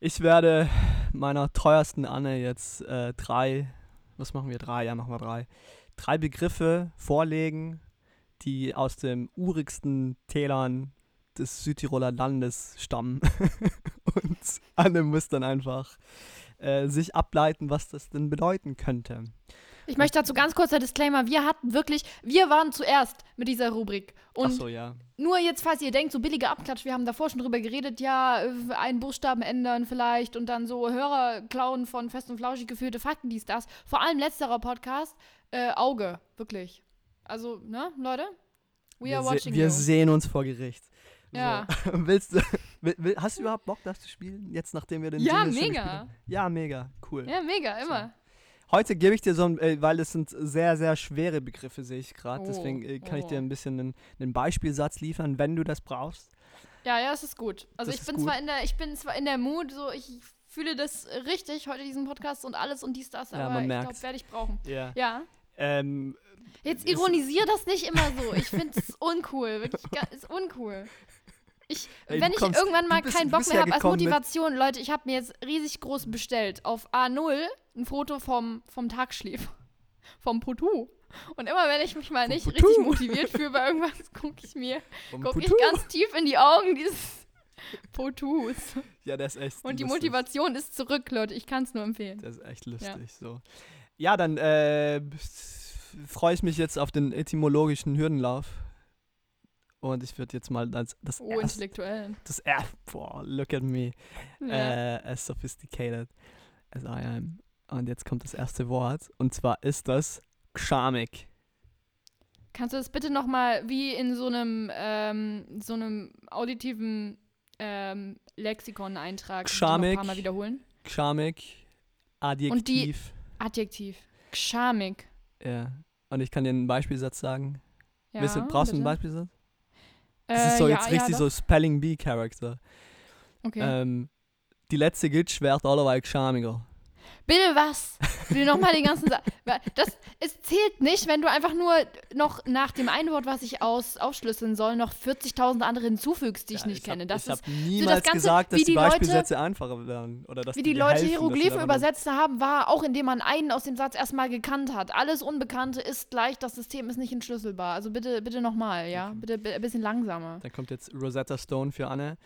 [SPEAKER 1] Ich werde meiner teuersten Anne jetzt äh, drei, was machen wir, drei, ja machen wir drei, drei Begriffe vorlegen, die aus den urigsten Tälern des Südtiroler Landes stammen. Und Anne muss dann einfach äh, sich ableiten, was das denn bedeuten könnte.
[SPEAKER 2] ich möchte dazu ganz kurzer Disclaimer. Wir hatten wirklich, wir waren zuerst mit dieser Rubrik. Und
[SPEAKER 1] Ach so, ja.
[SPEAKER 2] Nur jetzt, falls ihr denkt, so billige Abklatsch, wir haben davor schon drüber geredet, ja, äh, einen Buchstaben ändern vielleicht und dann so Hörer klauen von Fest und Flauschig geführte Fakten, dies, das. Vor allem letzterer Podcast, äh, Auge, wirklich. Also, ne, Leute? We
[SPEAKER 1] wir
[SPEAKER 2] are
[SPEAKER 1] se-
[SPEAKER 2] watching
[SPEAKER 1] wir
[SPEAKER 2] you.
[SPEAKER 1] sehen uns vor Gericht.
[SPEAKER 2] Ja.
[SPEAKER 1] So. Willst du, will, hast du überhaupt Bock, das zu spielen? Jetzt, nachdem wir den
[SPEAKER 2] Ja,
[SPEAKER 1] Jingle
[SPEAKER 2] mega.
[SPEAKER 1] Ja, mega. Cool.
[SPEAKER 2] Ja, mega, immer.
[SPEAKER 1] Heute gebe ich dir so ein, äh, weil es sind sehr, sehr schwere Begriffe, sehe ich gerade.
[SPEAKER 2] Oh,
[SPEAKER 1] Deswegen äh, kann ich dir
[SPEAKER 2] oh.
[SPEAKER 1] ein bisschen einen, einen Beispielsatz liefern, wenn du das brauchst.
[SPEAKER 2] Ja, ja, es ist gut. Also
[SPEAKER 1] Das
[SPEAKER 2] ich bin
[SPEAKER 1] gut.
[SPEAKER 2] zwar in der, ich bin zwar in der Mood, so ich fühle das richtig heute diesen Podcast und alles und dies, das,
[SPEAKER 1] Ja,
[SPEAKER 2] aber
[SPEAKER 1] man
[SPEAKER 2] ich glaube, werde ich brauchen.
[SPEAKER 1] Ja.
[SPEAKER 2] Ja.
[SPEAKER 1] Ähm,
[SPEAKER 2] Jetzt ironisier das nicht immer so. Ich finde es uncool. Wirklich, ist uncool. Ich,
[SPEAKER 1] Ey,
[SPEAKER 2] wenn ich
[SPEAKER 1] kommst-
[SPEAKER 2] irgendwann mal
[SPEAKER 1] bist-
[SPEAKER 2] keinen Bock mehr
[SPEAKER 1] ja
[SPEAKER 2] habe als Motivation, Leute, ich habe mir jetzt riesig groß bestellt auf A0 ein Foto vom, vom Tagschläfer. Vom Potu. Und immer wenn ich mich mal
[SPEAKER 1] Vom
[SPEAKER 2] nicht
[SPEAKER 1] Potu.
[SPEAKER 2] richtig motiviert fühle bei irgendwas, gucke ich mir, gucke ich
[SPEAKER 1] Putu.
[SPEAKER 2] ganz tief in die Augen dieses Potus.
[SPEAKER 1] Ja, der ist echt
[SPEAKER 2] Und die
[SPEAKER 1] lustig.
[SPEAKER 2] Motivation ist zurück, Leute. Ich kann es nur empfehlen.
[SPEAKER 1] Das ist echt lustig. So. Ja, dann äh, freue ich mich jetzt auf den etymologischen Hürdenlauf. Und ich würde jetzt mal das, das,
[SPEAKER 2] Oh,
[SPEAKER 1] erste,
[SPEAKER 2] intellektuell.
[SPEAKER 1] das er, boah, look at me.
[SPEAKER 2] Ja.
[SPEAKER 1] äh, as sophisticated as I am. Und jetzt kommt das erste Wort. Und zwar ist das Gschamig.
[SPEAKER 2] Kannst du das bitte nochmal wie in so einem, ähm, so einem auditiven ähm, Lexikon-Eintrag ein paar Mal wiederholen?
[SPEAKER 1] Gschamig, Adjektiv.
[SPEAKER 2] Adjektiv. Gschamig.
[SPEAKER 1] ja. Und ich kann dir einen Beispielsatz sagen.
[SPEAKER 2] Ja,
[SPEAKER 1] du, brauchst du einen. Beispielsatz? Das
[SPEAKER 2] Äh,
[SPEAKER 1] ist so
[SPEAKER 2] ja,
[SPEAKER 1] jetzt
[SPEAKER 2] ja,
[SPEAKER 1] richtig
[SPEAKER 2] doch.
[SPEAKER 1] so Spelling Bee Character.
[SPEAKER 2] Okay.
[SPEAKER 1] Ähm, die letzte Gitsch wird allerweil gschamiger.
[SPEAKER 2] Bitte was? Bitte nochmal den ganzen Satz. Das es zählt nicht, wenn du einfach nur noch nach dem einen Wort, was ich aus, aufschlüsseln soll, noch 40.000 andere hinzufügst, die ich
[SPEAKER 1] Ja,
[SPEAKER 2] nicht
[SPEAKER 1] hab-
[SPEAKER 2] kenne. Das
[SPEAKER 1] ich habe niemals
[SPEAKER 2] Ganze,
[SPEAKER 1] gesagt, dass
[SPEAKER 2] wie
[SPEAKER 1] die,
[SPEAKER 2] die Leute-
[SPEAKER 1] Beispielsätze einfacher werden. Oder dass
[SPEAKER 2] Wie die
[SPEAKER 1] dir
[SPEAKER 2] Leute
[SPEAKER 1] helfen, dass du
[SPEAKER 2] Hieroglyphe
[SPEAKER 1] einfach nur-
[SPEAKER 2] übersetzt haben, war auch indem man einen aus dem Satz erstmal gekannt hat. Alles Unbekannte ist gleich, das System ist nicht entschlüsselbar. Also bitte, bitte nochmal, ja?
[SPEAKER 1] Okay.
[SPEAKER 2] Bitte bi- ein bisschen langsamer.
[SPEAKER 1] Dann kommt jetzt Rosetta Stone für Anne.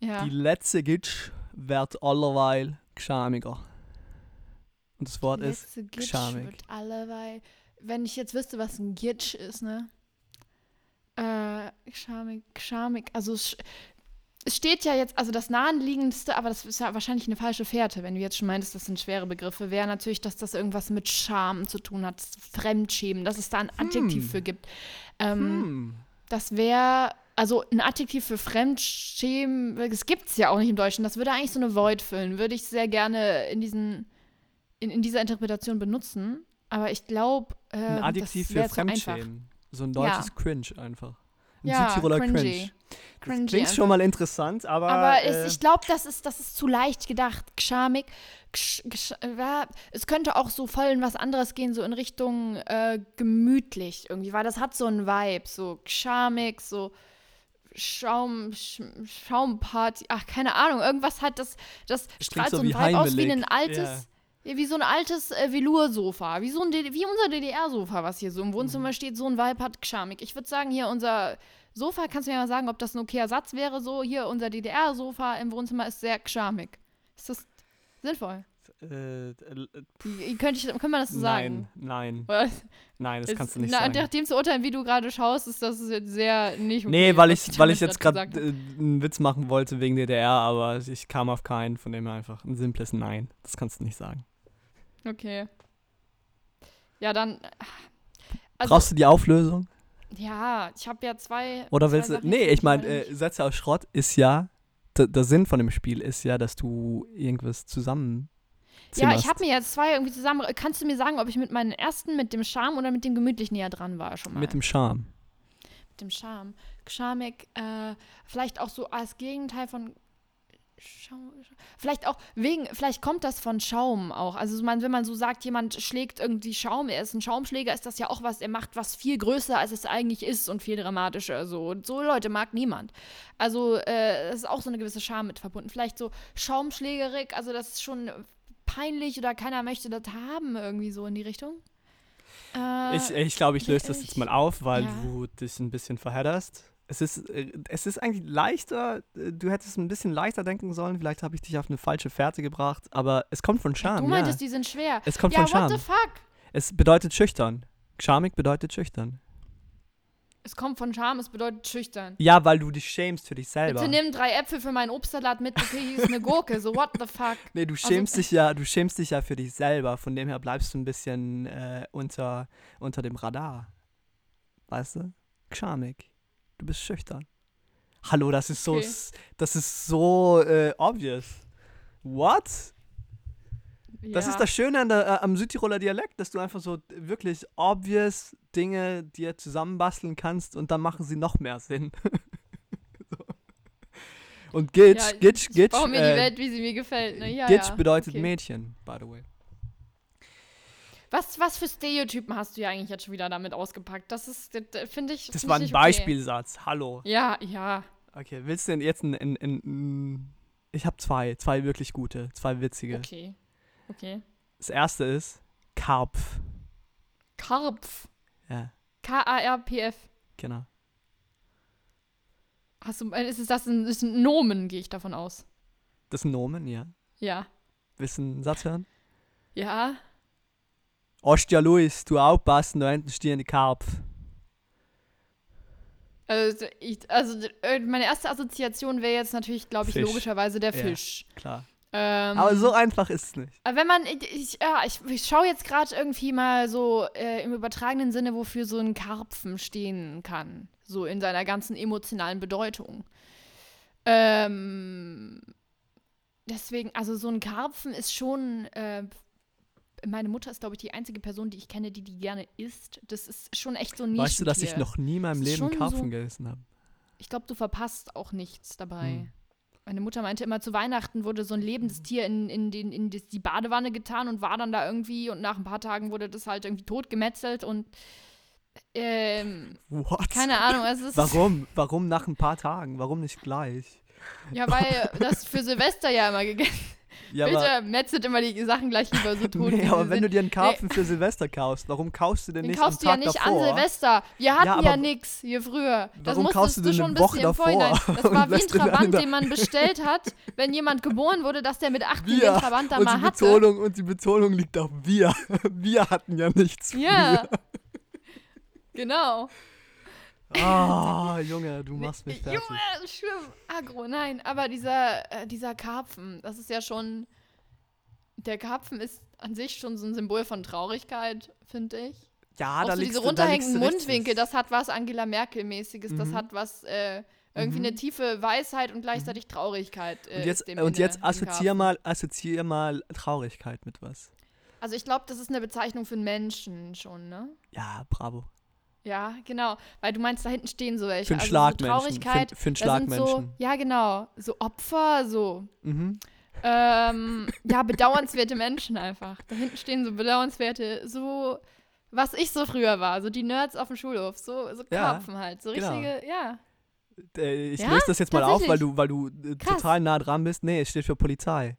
[SPEAKER 2] Ja.
[SPEAKER 1] Die letzte Gitsch wird allerweil gschamiger. Und das Wort ist
[SPEAKER 2] Gitsch
[SPEAKER 1] gschamig.
[SPEAKER 2] wird alleweil. Wenn ich jetzt wüsste, was ein Gitsch ist, ne? Äh, schamig, schamig. Also sch es steht ja jetzt, also das naheliegendste, aber das ist ja wahrscheinlich eine falsche Fährte, wenn du jetzt schon meintest, das sind schwere Begriffe, wäre natürlich, dass das irgendwas mit Scham zu tun hat, Fremdschämen, dass es da ein Adjektiv
[SPEAKER 1] Hm.
[SPEAKER 2] für gibt. Ähm,
[SPEAKER 1] Hm.
[SPEAKER 2] Das wäre, also ein Adjektiv für Fremdschämen, das gibt es ja auch nicht im Deutschen. Das würde eigentlich so eine Void füllen. Würde ich sehr gerne in, diesen, in, in dieser Interpretation benutzen. Aber ich glaube, äh,
[SPEAKER 1] Ein Adjektiv für. Fremdschämen. So ein deutsches Cringe einfach. Ein
[SPEAKER 2] Ja,
[SPEAKER 1] Südtiroler
[SPEAKER 2] cringy.
[SPEAKER 1] Cringe.
[SPEAKER 2] Cringy
[SPEAKER 1] Klingt
[SPEAKER 2] einfach.
[SPEAKER 1] schon mal interessant, aber.
[SPEAKER 2] Aber
[SPEAKER 1] äh,
[SPEAKER 2] es, ich glaube, das ist, das ist zu leicht gedacht. Gschamig. Gsch, gsch, äh, ja, es könnte auch so voll in was anderes gehen, so in Richtung äh, gemütlich irgendwie, weil das hat so einen Vibe, so gschamig, so Schaum, Sch, Schaumparty, ach, keine Ahnung, irgendwas hat das, das strahlt
[SPEAKER 1] so
[SPEAKER 2] so ein Vibe aus wie ein altes, ja, wie so ein altes äh, Velour-Sofa, wie so ein wie unser DDR-Sofa, was hier so im Wohnzimmer
[SPEAKER 1] Mhm.
[SPEAKER 2] steht, so ein gschamig. Ich würde sagen, hier unser Sofa, kannst du mir mal sagen, ob das ein okayer Satz wäre, so hier unser DDR-Sofa im Wohnzimmer ist sehr gschamig. Ist das sinnvoll?
[SPEAKER 1] Äh, äh,
[SPEAKER 2] Könnte, ich, könnte man das so sagen?
[SPEAKER 1] nein, nein, nein, das
[SPEAKER 2] ist-
[SPEAKER 1] kannst du nicht
[SPEAKER 2] na,
[SPEAKER 1] sagen.
[SPEAKER 2] Nach dem zu urteilen, wie du gerade schaust, ist das jetzt sehr nicht okay,
[SPEAKER 1] Nee, weil
[SPEAKER 2] was
[SPEAKER 1] ich, weil ich jetzt gerade äh, einen Witz machen wollte wegen DDR, aber ich kam auf keinen, von dem her einfach ein simples Nein. Das kannst du nicht sagen.
[SPEAKER 2] Okay. Ja, dann. Also,
[SPEAKER 1] Brauchst du die Auflösung?
[SPEAKER 2] ja, ich habe ja zwei.
[SPEAKER 1] Oder
[SPEAKER 2] zwei
[SPEAKER 1] willst du.
[SPEAKER 2] Sachen
[SPEAKER 1] Nee, ich meine, äh, Sätze aus Schrott ist ja. Der, Sinn von dem Spiel ist ja, dass du irgendwas zusammen.
[SPEAKER 2] Ja, ich
[SPEAKER 1] zimmerst.
[SPEAKER 2] habe mir jetzt zwei irgendwie zusammen. Kannst du mir sagen, ob ich mit meinen ersten, mit dem Charme oder mit dem gemütlich näher dran war schon mal?
[SPEAKER 1] Mit dem Charme.
[SPEAKER 2] mit dem Charme. Charmig, äh, vielleicht auch so als Gegenteil von Schaum. Vielleicht auch wegen, vielleicht kommt das von Schaum auch. Also man, wenn man so sagt, jemand schlägt irgendwie Schaum, er ist ein Schaumschläger, ist das ja auch was, er macht was viel größer, als es eigentlich ist und viel dramatischer. So. Und so Leute mag niemand. Also äh, es ist auch so eine gewisse Scham mit verbunden. Vielleicht so Schaumschlägerig, also das ist schon peinlich oder keiner möchte das haben, irgendwie so in die Richtung. Äh,
[SPEAKER 1] Ich, ich glaube, ich löse das jetzt mal auf, weil
[SPEAKER 2] Ja.
[SPEAKER 1] du dich ein bisschen verhedderst. Es ist, äh, es ist eigentlich leichter, äh, du hättest ein bisschen leichter denken sollen. Vielleicht habe ich dich auf eine falsche Fährte gebracht, aber es kommt von Charme.
[SPEAKER 2] du
[SPEAKER 1] ja.
[SPEAKER 2] meintest, die sind schwer.
[SPEAKER 1] Es kommt
[SPEAKER 2] ja,
[SPEAKER 1] von
[SPEAKER 2] what
[SPEAKER 1] Charme.
[SPEAKER 2] the fuck?
[SPEAKER 1] Es bedeutet schüchtern. Charmig bedeutet schüchtern.
[SPEAKER 2] Es kommt von Charme, es bedeutet schüchtern.
[SPEAKER 1] Ja, weil du dich schämst für dich selber.
[SPEAKER 2] Bitte nimm drei Äpfel für meinen Obstsalat mit, okay, hier ist eine Gurke, so what the fuck.
[SPEAKER 1] Nee, du schämst dich ja, du schämst dich ja für dich selber. Von dem her bleibst du ein bisschen äh, unter, unter dem Radar. Weißt du? Charmig. Du bist schüchtern. Hallo, das ist so,
[SPEAKER 2] Okay.
[SPEAKER 1] das ist so äh, obvious. What? Das
[SPEAKER 2] ja.
[SPEAKER 1] ist das Schöne an der, äh, am Südtiroler Dialekt, dass du einfach so wirklich obvious Dinge dir zusammenbasteln kannst und dann machen sie noch mehr Sinn. so. Und Gitsch,
[SPEAKER 2] ja,
[SPEAKER 1] Gitsch,
[SPEAKER 2] ich
[SPEAKER 1] Gitsch.
[SPEAKER 2] baue mir
[SPEAKER 1] äh,
[SPEAKER 2] die Welt, wie sie mir gefällt. Ne? Ja,
[SPEAKER 1] Gitsch bedeutet
[SPEAKER 2] okay.
[SPEAKER 1] Mädchen, by the way.
[SPEAKER 2] Was, was für Stereotypen hast du ja eigentlich jetzt schon wieder damit ausgepackt? Das ist, finde ich.
[SPEAKER 1] Das
[SPEAKER 2] find
[SPEAKER 1] war ein
[SPEAKER 2] okay.
[SPEAKER 1] Beispielsatz. Hallo.
[SPEAKER 2] Ja, ja.
[SPEAKER 1] Okay, willst du denn jetzt ein. ein, ein, ein ich habe zwei, zwei wirklich gute, zwei witzige.
[SPEAKER 2] Okay. Okay.
[SPEAKER 1] Das erste ist Karpf.
[SPEAKER 2] Karpf.
[SPEAKER 1] Ja,
[SPEAKER 2] K-A-R-P-F.
[SPEAKER 1] genau.
[SPEAKER 2] Hast du, äh, ist das ein, ist ein Nomen, gehe ich davon aus.
[SPEAKER 1] Das ist ein Nomen, ja.
[SPEAKER 2] Ja.
[SPEAKER 1] Willst du einen Satz hören?
[SPEAKER 2] Ja.
[SPEAKER 1] Ostia Luis, du aufpassen, da hinten stehen die Karpf.
[SPEAKER 2] Also, ich, also äh, meine erste Assoziation wäre jetzt natürlich, glaube ich,
[SPEAKER 1] Fisch.
[SPEAKER 2] logischerweise der
[SPEAKER 1] Ja.
[SPEAKER 2] Fisch.
[SPEAKER 1] Klar.
[SPEAKER 2] Ähm,
[SPEAKER 1] Aber so einfach ist es nicht.
[SPEAKER 2] Aber wenn man, ich, ich, ja, ich, ich schaue jetzt gerade irgendwie mal so äh, im übertragenen Sinne, wofür so ein Karpfen stehen kann. So in seiner ganzen emotionalen Bedeutung. Ähm, deswegen, also so ein Karpfen ist schon, äh, meine Mutter ist, glaube ich, die einzige Person, die ich kenne, die die gerne isst. Das ist schon echt so ein
[SPEAKER 1] Weißt du, dass ich noch nie in meinem Leben Karpfen
[SPEAKER 2] so-
[SPEAKER 1] gegessen habe?
[SPEAKER 2] Ich glaube, du verpasst auch nichts dabei.
[SPEAKER 1] Hm.
[SPEAKER 2] Meine Mutter meinte immer, zu Weihnachten wurde so ein lebendes Tier in, in, den, in die Badewanne getan und war dann da irgendwie und nach ein paar Tagen wurde das halt irgendwie tot gemetzelt und ähm,
[SPEAKER 1] What?
[SPEAKER 2] keine Ahnung, es ist
[SPEAKER 1] Warum? Warum nach ein paar Tagen? Warum nicht gleich?
[SPEAKER 2] ja, weil das für Silvester ja immer gegessen.
[SPEAKER 1] Ja,
[SPEAKER 2] Bitte metzelt immer die Sachen gleich lieber so tot.
[SPEAKER 1] nee, aber wenn du
[SPEAKER 2] sind.
[SPEAKER 1] dir einen Karpfen für Silvester kaufst, warum kaufst du denn
[SPEAKER 2] Den
[SPEAKER 1] nicht
[SPEAKER 2] kaufst du
[SPEAKER 1] am
[SPEAKER 2] ja
[SPEAKER 1] Tag
[SPEAKER 2] nicht
[SPEAKER 1] davor?
[SPEAKER 2] an Silvester. Wir hatten ja,
[SPEAKER 1] aber
[SPEAKER 2] nix hier früher. Das
[SPEAKER 1] warum kaufst du
[SPEAKER 2] du
[SPEAKER 1] denn
[SPEAKER 2] schon
[SPEAKER 1] eine
[SPEAKER 2] ein
[SPEAKER 1] Woche davor
[SPEAKER 2] Vorhinein. Das war wie ein
[SPEAKER 1] den
[SPEAKER 2] Trabant, den man bestellt hat, wenn jemand geboren wurde, dass der mit acht
[SPEAKER 1] Wir.
[SPEAKER 2] den Trabant da
[SPEAKER 1] und
[SPEAKER 2] mal hatte.
[SPEAKER 1] Betonung und die Betonung liegt auf wir. Wir hatten ja nichts.
[SPEAKER 2] Ja. genau.
[SPEAKER 1] Ah, Junge, du machst mich fertig.
[SPEAKER 2] Junge, schlimm. Agro, nein. Aber dieser, äh, dieser Karpfen, das ist ja schon. Der Karpfen ist an sich schon so ein Symbol von Traurigkeit, finde ich.
[SPEAKER 1] Ja,
[SPEAKER 2] Auch
[SPEAKER 1] da
[SPEAKER 2] so
[SPEAKER 1] liegst
[SPEAKER 2] diese runterhängenden. Mundwinkel, das hat was Angela Merkel-mäßiges, das
[SPEAKER 1] Mhm.
[SPEAKER 2] hat was äh, irgendwie
[SPEAKER 1] Mhm.
[SPEAKER 2] eine tiefe Weisheit und gleichzeitig Traurigkeit. Äh,
[SPEAKER 1] Und jetzt,
[SPEAKER 2] dem
[SPEAKER 1] und jetzt assoziier mal, assoziier mal Traurigkeit mit was.
[SPEAKER 2] Also ich glaube, das ist eine Bezeichnung für einen Menschen schon, ne?
[SPEAKER 1] Ja, bravo.
[SPEAKER 2] Ja, genau. Weil du meinst, da hinten stehen so welche.
[SPEAKER 1] Für einen
[SPEAKER 2] also
[SPEAKER 1] Schlagmenschen.
[SPEAKER 2] So Traurigkeit.
[SPEAKER 1] Für, für einen
[SPEAKER 2] sind so,
[SPEAKER 1] Schlagmenschen.
[SPEAKER 2] ja, genau. So Opfer, so.
[SPEAKER 1] Mhm.
[SPEAKER 2] Ähm, ja, bedauernswerte Menschen einfach. Da hinten stehen so bedauernswerte, so, was ich so früher war, so die Nerds auf dem Schulhof, so, so
[SPEAKER 1] Ja,
[SPEAKER 2] Karpfen halt, so
[SPEAKER 1] genau.
[SPEAKER 2] richtige, ja.
[SPEAKER 1] Äh, Ich
[SPEAKER 2] Ja?
[SPEAKER 1] löse das jetzt mal auf, weil du, weil du äh,
[SPEAKER 2] Krass.
[SPEAKER 1] total nah dran bist. Nee, es steht für Polizei.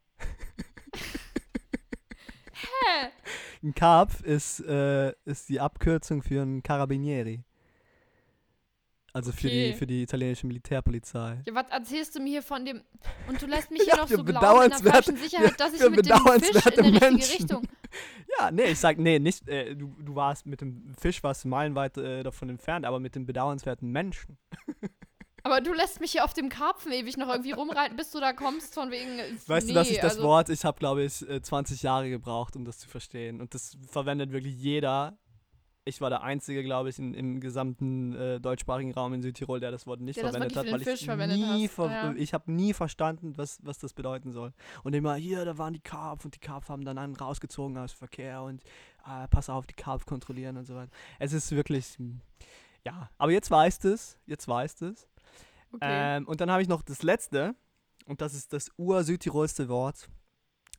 [SPEAKER 2] Hä?
[SPEAKER 1] Ein Karpf ist, äh, ist die Abkürzung für ein Carabinieri. Also für, die, für die italienische Militärpolizei.
[SPEAKER 2] Ja, was erzählst du mir hier von dem, und du lässt mich hier
[SPEAKER 1] Ja,
[SPEAKER 2] noch so glauben in der falschen Sicherheit, dass ich mit dem Fisch in die richtige. Richtung.
[SPEAKER 1] Ja, nee, ich sag, nee, nicht, äh, du, du warst mit dem Fisch warst du meilenweit äh, davon entfernt, aber mit dem bedauernswerten Menschen.
[SPEAKER 2] Aber du lässt mich hier auf dem Karpfen ewig noch irgendwie rumreiten, bis du da kommst, von wegen. äh,
[SPEAKER 1] Weißt
[SPEAKER 2] nee,
[SPEAKER 1] du, das ist das
[SPEAKER 2] also,
[SPEAKER 1] Wort, ich habe, glaube ich, äh, 20 Jahre gebraucht, um das zu verstehen. Und das verwendet wirklich jeder. Ich war der Einzige, glaube ich, in, im gesamten äh, deutschsprachigen Raum in Südtirol, der das Wort nicht
[SPEAKER 2] Der
[SPEAKER 1] verwendet hat, weil ich
[SPEAKER 2] Fisch verwendet
[SPEAKER 1] nie, ver
[SPEAKER 2] Ja.
[SPEAKER 1] ich habe nie verstanden, was, was das bedeuten soll. Und immer, hier, da waren die Karpf und die Karpf haben dann einen rausgezogen aus dem Verkehr und äh, pass auf, die Karpf kontrollieren und so weiter. Es ist wirklich, hm, ja, aber jetzt weißt es, jetzt weißt es.
[SPEAKER 2] Okay.
[SPEAKER 1] Ähm, und dann habe ich noch das letzte, und das ist das ur-südtirolste Wort,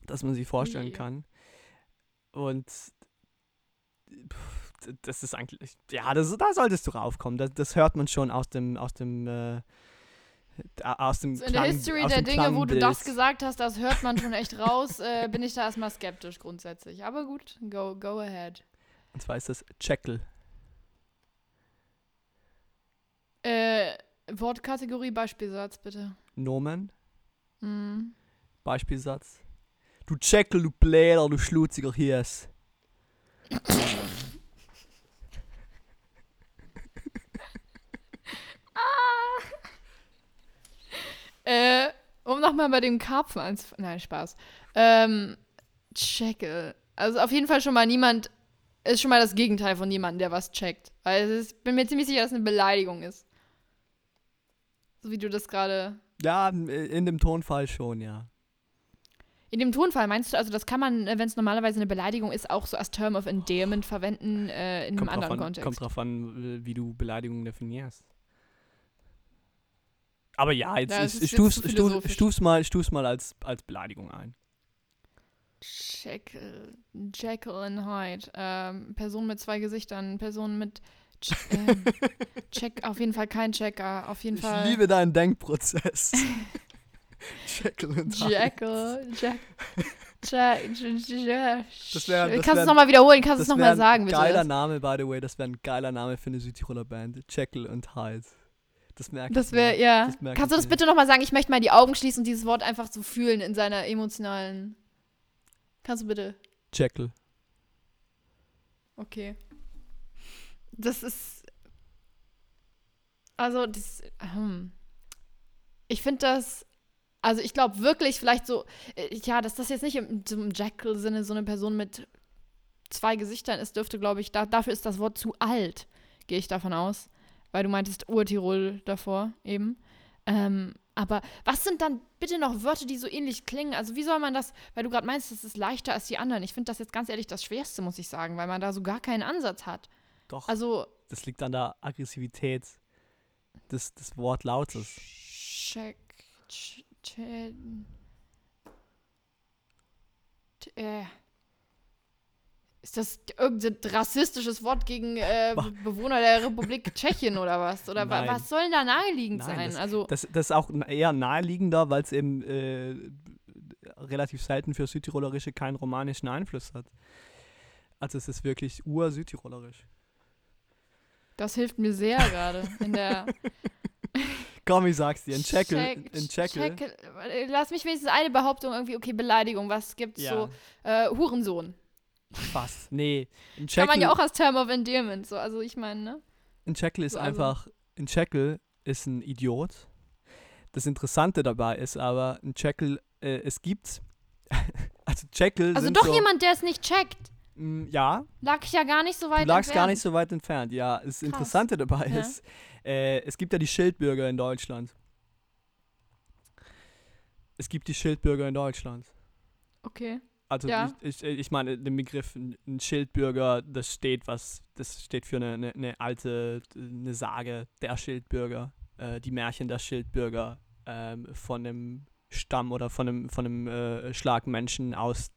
[SPEAKER 1] das man sich vorstellen
[SPEAKER 2] Ui.
[SPEAKER 1] kann. Und pff, das ist eigentlich, ja, das, da solltest du raufkommen. Das, das hört man schon aus dem, aus dem, äh, aus dem
[SPEAKER 2] so in der
[SPEAKER 1] Klang-
[SPEAKER 2] History der Dinge, wo du das gesagt hast, das hört man schon echt raus, äh, bin ich da erstmal skeptisch grundsätzlich. Aber gut, go, go ahead.
[SPEAKER 1] Und zwar ist das Checkl.
[SPEAKER 2] Äh, Wortkategorie, Beispielsatz, bitte.
[SPEAKER 1] Nomen,
[SPEAKER 2] Mhm.
[SPEAKER 1] Beispielsatz. Du Checkl, du Bläder, du schlutziger Hies.
[SPEAKER 2] Äh, um nochmal bei dem Karpfen ans. Nein, Spaß. Ähm, checke. Also auf jeden Fall schon mal niemand. Ist schon mal das Gegenteil von jemandem, der was checkt. Weil es ist, bin mir ziemlich sicher, dass es eine Beleidigung ist. So wie du das gerade.
[SPEAKER 1] Ja, in dem Tonfall schon, ja.
[SPEAKER 2] In dem Tonfall meinst du, also das kann man, wenn es normalerweise eine Beleidigung ist, auch so als Term of Endearment verwenden äh, in einem
[SPEAKER 1] Kommt drauf,
[SPEAKER 2] anderen
[SPEAKER 1] an,
[SPEAKER 2] Kontext.
[SPEAKER 1] kommt drauf an, wie du Beleidigungen definierst. Aber ja, jetzt,
[SPEAKER 2] Ja, es
[SPEAKER 1] ich, ich stuf's,
[SPEAKER 2] zu
[SPEAKER 1] stuf,
[SPEAKER 2] philosophisch.
[SPEAKER 1] stuf's mal, stuf's mal als, als Beleidigung ein.
[SPEAKER 2] Jekyll, Jekyll and Hyde. Ähm, Person mit zwei Gesichtern. Person mit. Ch ähm, Check, auf jeden Fall kein Checker. Auf jeden
[SPEAKER 1] Ich
[SPEAKER 2] Fall.
[SPEAKER 1] liebe deinen Denkprozess. Jekyll und Hyde.
[SPEAKER 2] Jekyll, Jack.
[SPEAKER 1] Das wär- das
[SPEAKER 2] Kannst du es nochmal wiederholen? Kannst du es nochmal sagen, bitte?
[SPEAKER 1] geiler Name, by the way. Das wäre ein geiler Name für eine Südtiroler Band. Jekyll und Hyde. Das merke
[SPEAKER 2] Das
[SPEAKER 1] ich
[SPEAKER 2] wäre, ja.
[SPEAKER 1] Das
[SPEAKER 2] Kannst du das bitte nochmal sagen? Ich möchte mal die Augen schließen und dieses Wort einfach so fühlen in seiner emotionalen. Kannst du bitte?
[SPEAKER 1] Jekyll.
[SPEAKER 2] Okay. Das ist. Also, das. Hm. Ich finde das. Also, ich glaube wirklich, vielleicht so. äh, Ja, dass das jetzt nicht im, im Jekyll-Sinne so eine Person mit zwei Gesichtern ist, dürfte, glaube ich, da, dafür ist das Wort zu alt, gehe ich davon aus. Weil du meintest Urtirol davor eben. Ähm, aber was sind dann bitte noch Wörter, die so ähnlich klingen? Also wie soll man das, weil du gerade meinst, das ist leichter als die anderen. Ich finde das jetzt ganz ehrlich das Schwerste, muss ich sagen, weil man da so gar keinen Ansatz hat.
[SPEAKER 1] Doch,
[SPEAKER 2] Also
[SPEAKER 1] das liegt an der Aggressivität des, des Wortlautes.
[SPEAKER 2] check, ch, ch, äh, ist das irgendein rassistisches Wort gegen äh. Bewohner der Republik Tschechien oder was? Oder
[SPEAKER 1] Nein.
[SPEAKER 2] was soll da naheliegend
[SPEAKER 1] Nein,
[SPEAKER 2] sein? Also
[SPEAKER 1] Das, das ist auch eher naheliegender, weil es eben äh, relativ selten für Südtirolerische keinen romanischen Einfluss hat. Also es ist wirklich ur-südtirolerisch.
[SPEAKER 2] Das hilft mir sehr gerade in der
[SPEAKER 1] Komm, ich sag's dir, in Jekyll,
[SPEAKER 2] Check-
[SPEAKER 1] in
[SPEAKER 2] Check- äh, Lass mich wenigstens eine Behauptung irgendwie, okay, Beleidigung, was gibt's
[SPEAKER 1] ja,
[SPEAKER 2] so? Äh, Hurensohn.
[SPEAKER 1] fast. Nee, in
[SPEAKER 2] Kann man ja auch als Term of Endearment, so, also ich meine, ne?
[SPEAKER 1] in Jekyll ist
[SPEAKER 2] so, also-
[SPEAKER 1] einfach, in Jekyll ist ein Idiot. Das Interessante dabei ist aber, in Jekyll, äh, es gibt, also Jekyll
[SPEAKER 2] Also doch
[SPEAKER 1] so,
[SPEAKER 2] jemand, der es nicht checkt.
[SPEAKER 1] Mm, ja,
[SPEAKER 2] Lag ich ja gar nicht so weit
[SPEAKER 1] Du lagst gar
[SPEAKER 2] entfernt.
[SPEAKER 1] nicht so weit entfernt. Ja, das
[SPEAKER 2] Krass.
[SPEAKER 1] Interessante dabei
[SPEAKER 2] Ja.
[SPEAKER 1] ist, äh, es gibt ja die Schildbürger in Deutschland. Es gibt die Schildbürger in Deutschland.
[SPEAKER 2] Okay.
[SPEAKER 1] Also
[SPEAKER 2] Ja.
[SPEAKER 1] ich, ich, ich meine den Begriff ein Schildbürger, das steht was, das steht für eine, eine, eine alte, eine Sage der Schildbürger, äh, die Märchen der Schildbürger ähm, von einem Stamm oder von einem, von einem äh, Schlag Menschen aus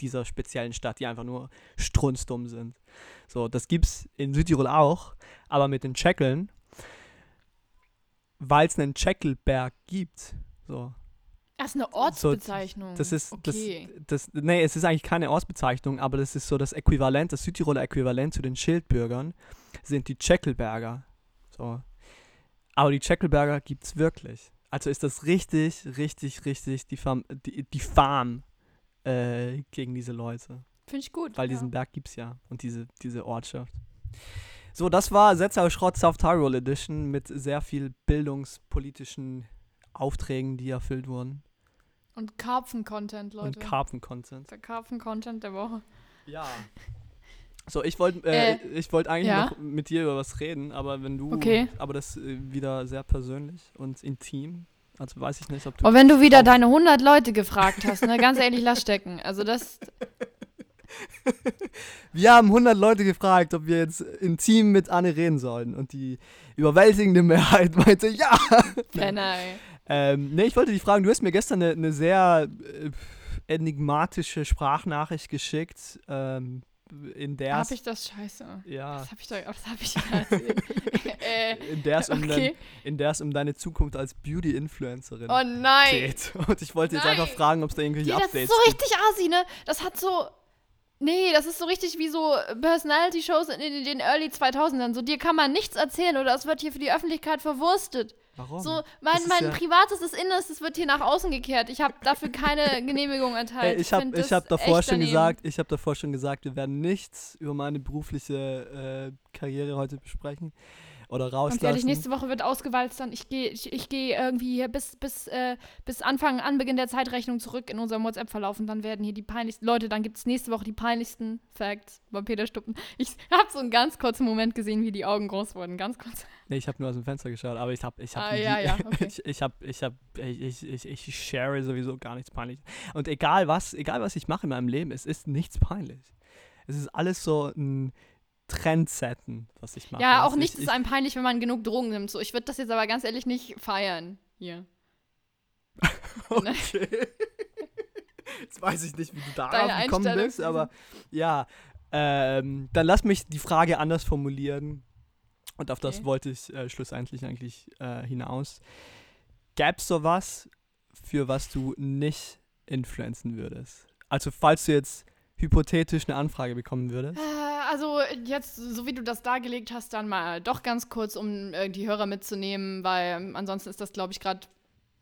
[SPEAKER 1] dieser speziellen Stadt, die einfach nur strunzdumm sind. So, das gibt's in Südtirol auch, aber mit den Tscheckeln, weil es einen Tscheckelberg gibt. So,
[SPEAKER 2] Das ist eine Ortsbezeichnung.
[SPEAKER 1] das ist,
[SPEAKER 2] okay.
[SPEAKER 1] das, das, nee, es ist eigentlich keine Ortsbezeichnung, aber das ist so das Äquivalent, das Südtiroler Äquivalent zu den Schildbürgern sind die Tscheckelberger. So. Aber die Tscheckelberger gibt es wirklich. Also ist das richtig, richtig, richtig die Farm, die, die Farm äh, gegen diese Leute.
[SPEAKER 2] Finde ich gut.
[SPEAKER 1] Weil
[SPEAKER 2] ja.
[SPEAKER 1] diesen Berg gibt es ja und diese, diese Ortschaft. So, das war Setzer Schrott South Tyrol Edition mit sehr viel bildungspolitischen Aufträgen, die erfüllt wurden.
[SPEAKER 2] Und Karpfen-Content, Leute.
[SPEAKER 1] Und Karpfen-Content.
[SPEAKER 2] Der Karpfen-Content der Woche.
[SPEAKER 1] Ja. So, ich wollte äh,
[SPEAKER 2] Äh,
[SPEAKER 1] ich wollte eigentlich
[SPEAKER 2] ja.
[SPEAKER 1] noch mit dir über was reden, aber wenn du,
[SPEAKER 2] Okay.
[SPEAKER 1] aber das äh, wieder sehr persönlich und intim, also weiß ich nicht, ob du
[SPEAKER 2] Aber wenn du wieder
[SPEAKER 1] Auf-
[SPEAKER 2] deine 100 Leute gefragt hast, ne, ganz ehrlich, lass stecken. Also das,
[SPEAKER 1] Wir haben 100 Leute gefragt, ob wir jetzt intim mit Anne reden sollen und die überwältigende Mehrheit meinte ja.
[SPEAKER 2] Penner, ey.
[SPEAKER 1] Ähm, nee, ich wollte dich fragen, du hast mir gestern eine, eine sehr äh, enigmatische Sprachnachricht geschickt, ähm, in der
[SPEAKER 2] Hab
[SPEAKER 1] es
[SPEAKER 2] ich das scheiße?
[SPEAKER 1] ja,
[SPEAKER 2] Das hab ich doch, das hab ich äh,
[SPEAKER 1] in der es um, dein,
[SPEAKER 2] okay.
[SPEAKER 1] in der es um deine Zukunft als Beauty-Influencerin
[SPEAKER 2] Oh nein.
[SPEAKER 1] geht. Und ich wollte jetzt
[SPEAKER 2] Nein.
[SPEAKER 1] einfach fragen, ob es da irgendwelche
[SPEAKER 2] das
[SPEAKER 1] Updates
[SPEAKER 2] ist so
[SPEAKER 1] gibt.
[SPEAKER 2] richtig assi, ne? Das hat so. Nee, das ist so richtig wie so Personality-Shows in, in den Early 2000ern. So, dir kann man nichts erzählen oder es wird hier für die Öffentlichkeit verwurstet.
[SPEAKER 1] Warum?
[SPEAKER 2] So,
[SPEAKER 1] Das
[SPEAKER 2] mein,
[SPEAKER 1] ist
[SPEAKER 2] mein
[SPEAKER 1] ja-
[SPEAKER 2] privates, das Innerstes wird hier nach außen gekehrt. Ich habe dafür keine Genehmigung erteilt.
[SPEAKER 1] Hey, ich habe ich
[SPEAKER 2] das
[SPEAKER 1] hab davor schon
[SPEAKER 2] daneben.
[SPEAKER 1] gesagt, ich habe davor schon gesagt, wir werden nichts über meine berufliche äh, Karriere heute besprechen oder
[SPEAKER 2] Ganz
[SPEAKER 1] rauslassen.
[SPEAKER 2] ehrlich, nächste Woche wird ausgewalzt dann. Ich gehe ich, ich geh irgendwie hier bis, bis, äh, bis Anfang, Anbeginn der Zeitrechnung zurück in unserem WhatsApp-Verlauf und dann werden hier die peinlichsten, Leute, dann gibt es nächste Woche die peinlichsten Facts bei Peter Stuppen. Ich habe so einen ganz kurzen Moment gesehen, wie die Augen groß wurden. Ganz kurz.
[SPEAKER 1] Nee, ich habe nur aus dem Fenster geschaut, aber ich habe ich hab
[SPEAKER 2] Ah, ja, ja, okay.
[SPEAKER 1] ich ich habe ich habe ich, ich, ich, ich share sowieso gar nichts peinliches. Und egal was, egal was ich mache in meinem Leben, es ist nichts peinlich. Es ist alles so ein Trendsetten, was ich mache.
[SPEAKER 2] Ja, auch
[SPEAKER 1] Also
[SPEAKER 2] nichts
[SPEAKER 1] ich,
[SPEAKER 2] ist einem peinlich, wenn man genug Drogen nimmt. So, ich würde das jetzt aber ganz ehrlich nicht feiern. Hier.
[SPEAKER 1] Okay. Jetzt weiß ich nicht, wie du darauf gekommen bist, aber ja. Ähm, dann lass mich die Frage anders formulieren. Und auf das
[SPEAKER 2] Okay.
[SPEAKER 1] wollte ich äh, schlussendlich eigentlich äh, hinaus. Gäbe es sowas, für was du nicht influenzen würdest? Also, falls du jetzt hypothetisch eine Anfrage bekommen würdest.
[SPEAKER 2] Also jetzt, so wie du das dargelegt hast, dann mal doch ganz kurz, um äh, die Hörer mitzunehmen, weil ansonsten ist das, glaube ich, gerade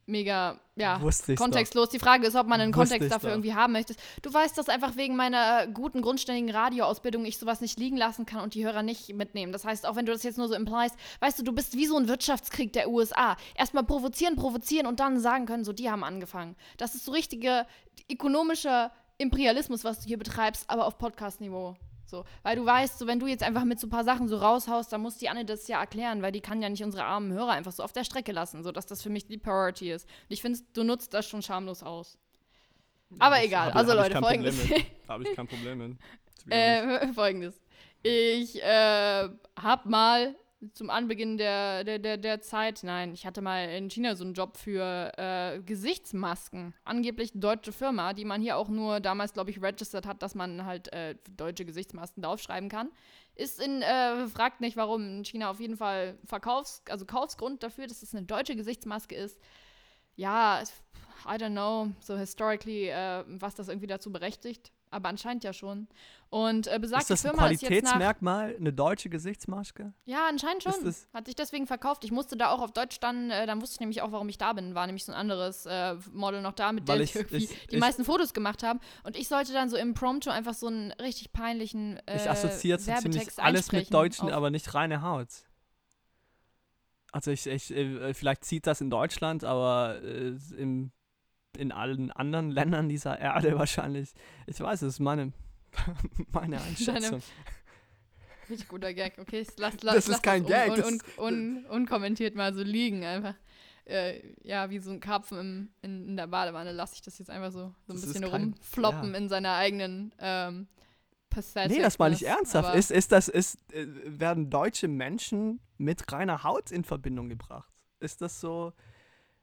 [SPEAKER 2] mega, ja,
[SPEAKER 1] ich's doch.
[SPEAKER 2] kontextlos. Die Frage ist, ob man einen
[SPEAKER 1] Wusste
[SPEAKER 2] Kontext dafür
[SPEAKER 1] doch.
[SPEAKER 2] irgendwie haben möchte. Du weißt, dass einfach wegen meiner guten, grundständigen Radioausbildung ich sowas nicht liegen lassen kann und die Hörer nicht mitnehmen. Das heißt, auch wenn du das jetzt nur so impliest, weißt du, du bist wie so ein Wirtschaftskrieg der USA. Erstmal provozieren, provozieren und dann sagen können, so, die haben angefangen. Das ist so richtiger ökonomischer Imperialismus, was du hier betreibst, aber auf Podcast-Niveau. So, weil du weißt, so wenn du jetzt einfach mit so ein paar Sachen so raushaust, dann muss die Anne das ja erklären, weil die kann ja nicht unsere armen Hörer einfach so auf der Strecke lassen, so dass das für mich die Priority ist. Und ich finde, du nutzt das schon schamlos aus. Aber
[SPEAKER 1] Das
[SPEAKER 2] egal,
[SPEAKER 1] hab
[SPEAKER 2] also
[SPEAKER 1] hab
[SPEAKER 2] Leute, folgendes.
[SPEAKER 1] Habe ich kein Problem mit.
[SPEAKER 2] Äh, folgendes. Ich äh, hab mal zum Anbeginn der, der, der, der Zeit, nein, ich hatte mal in China so einen Job für äh, Gesichtsmasken. Angeblich deutsche Firma, die man hier auch nur damals, glaube ich, registered hat, dass man halt äh, deutsche Gesichtsmasken draufschreiben kann. Ist in, äh, fragt nicht, warum in China auf jeden Fall Verkaufs-, also Kaufsgrund dafür, dass es eine deutsche Gesichtsmaske ist. Ja, I don't know, so historically, äh, was das irgendwie dazu berechtigt. Aber anscheinend ja schon. Und äh, besagte
[SPEAKER 1] Ist das ein
[SPEAKER 2] Firma ist jetzt nach
[SPEAKER 1] Qualitätsmerkmal, eine deutsche Gesichtsmaske?
[SPEAKER 2] ja, anscheinend schon. Hat sich deswegen verkauft. Ich musste da auch auf Deutsch dann, äh, dann wusste ich nämlich auch, warum ich da bin. War nämlich so ein anderes äh, Model noch da, mit
[SPEAKER 1] Weil
[SPEAKER 2] der
[SPEAKER 1] ich-
[SPEAKER 2] irgendwie
[SPEAKER 1] ich-
[SPEAKER 2] die
[SPEAKER 1] ich-
[SPEAKER 2] meisten Fotos gemacht haben. Und ich sollte dann so impromptu einfach so einen richtig peinlichen äh,
[SPEAKER 1] Ich assoziiere so ziemlich alles mit Deutschen,
[SPEAKER 2] auf-
[SPEAKER 1] aber nicht reine Haut. Also ich, ich äh, vielleicht zieht das in Deutschland, aber äh, im, in allen anderen Ländern dieser Erde wahrscheinlich. Ich weiß, es ist meine, meine Einschätzung.
[SPEAKER 2] Richtig guter Gag. Okay, ich lass, lass,
[SPEAKER 1] Das ist
[SPEAKER 2] lass
[SPEAKER 1] kein
[SPEAKER 2] un,
[SPEAKER 1] Gag,
[SPEAKER 2] Un,
[SPEAKER 1] das
[SPEAKER 2] un,
[SPEAKER 1] ist-
[SPEAKER 2] un, unkommentiert mal so liegen einfach. Äh, ja, wie so ein Karpfen im, in, in der Badewanne lasse ich das jetzt einfach so, so ein
[SPEAKER 1] Das ist
[SPEAKER 2] bisschen
[SPEAKER 1] kein-
[SPEAKER 2] rumfloppen
[SPEAKER 1] ja.
[SPEAKER 2] in seiner eigenen ähm,
[SPEAKER 1] Nee, das meine ich ernsthaft. Ist, ist das, ist, äh, werden deutsche Menschen mit reiner Haut in Verbindung gebracht? Ist das so,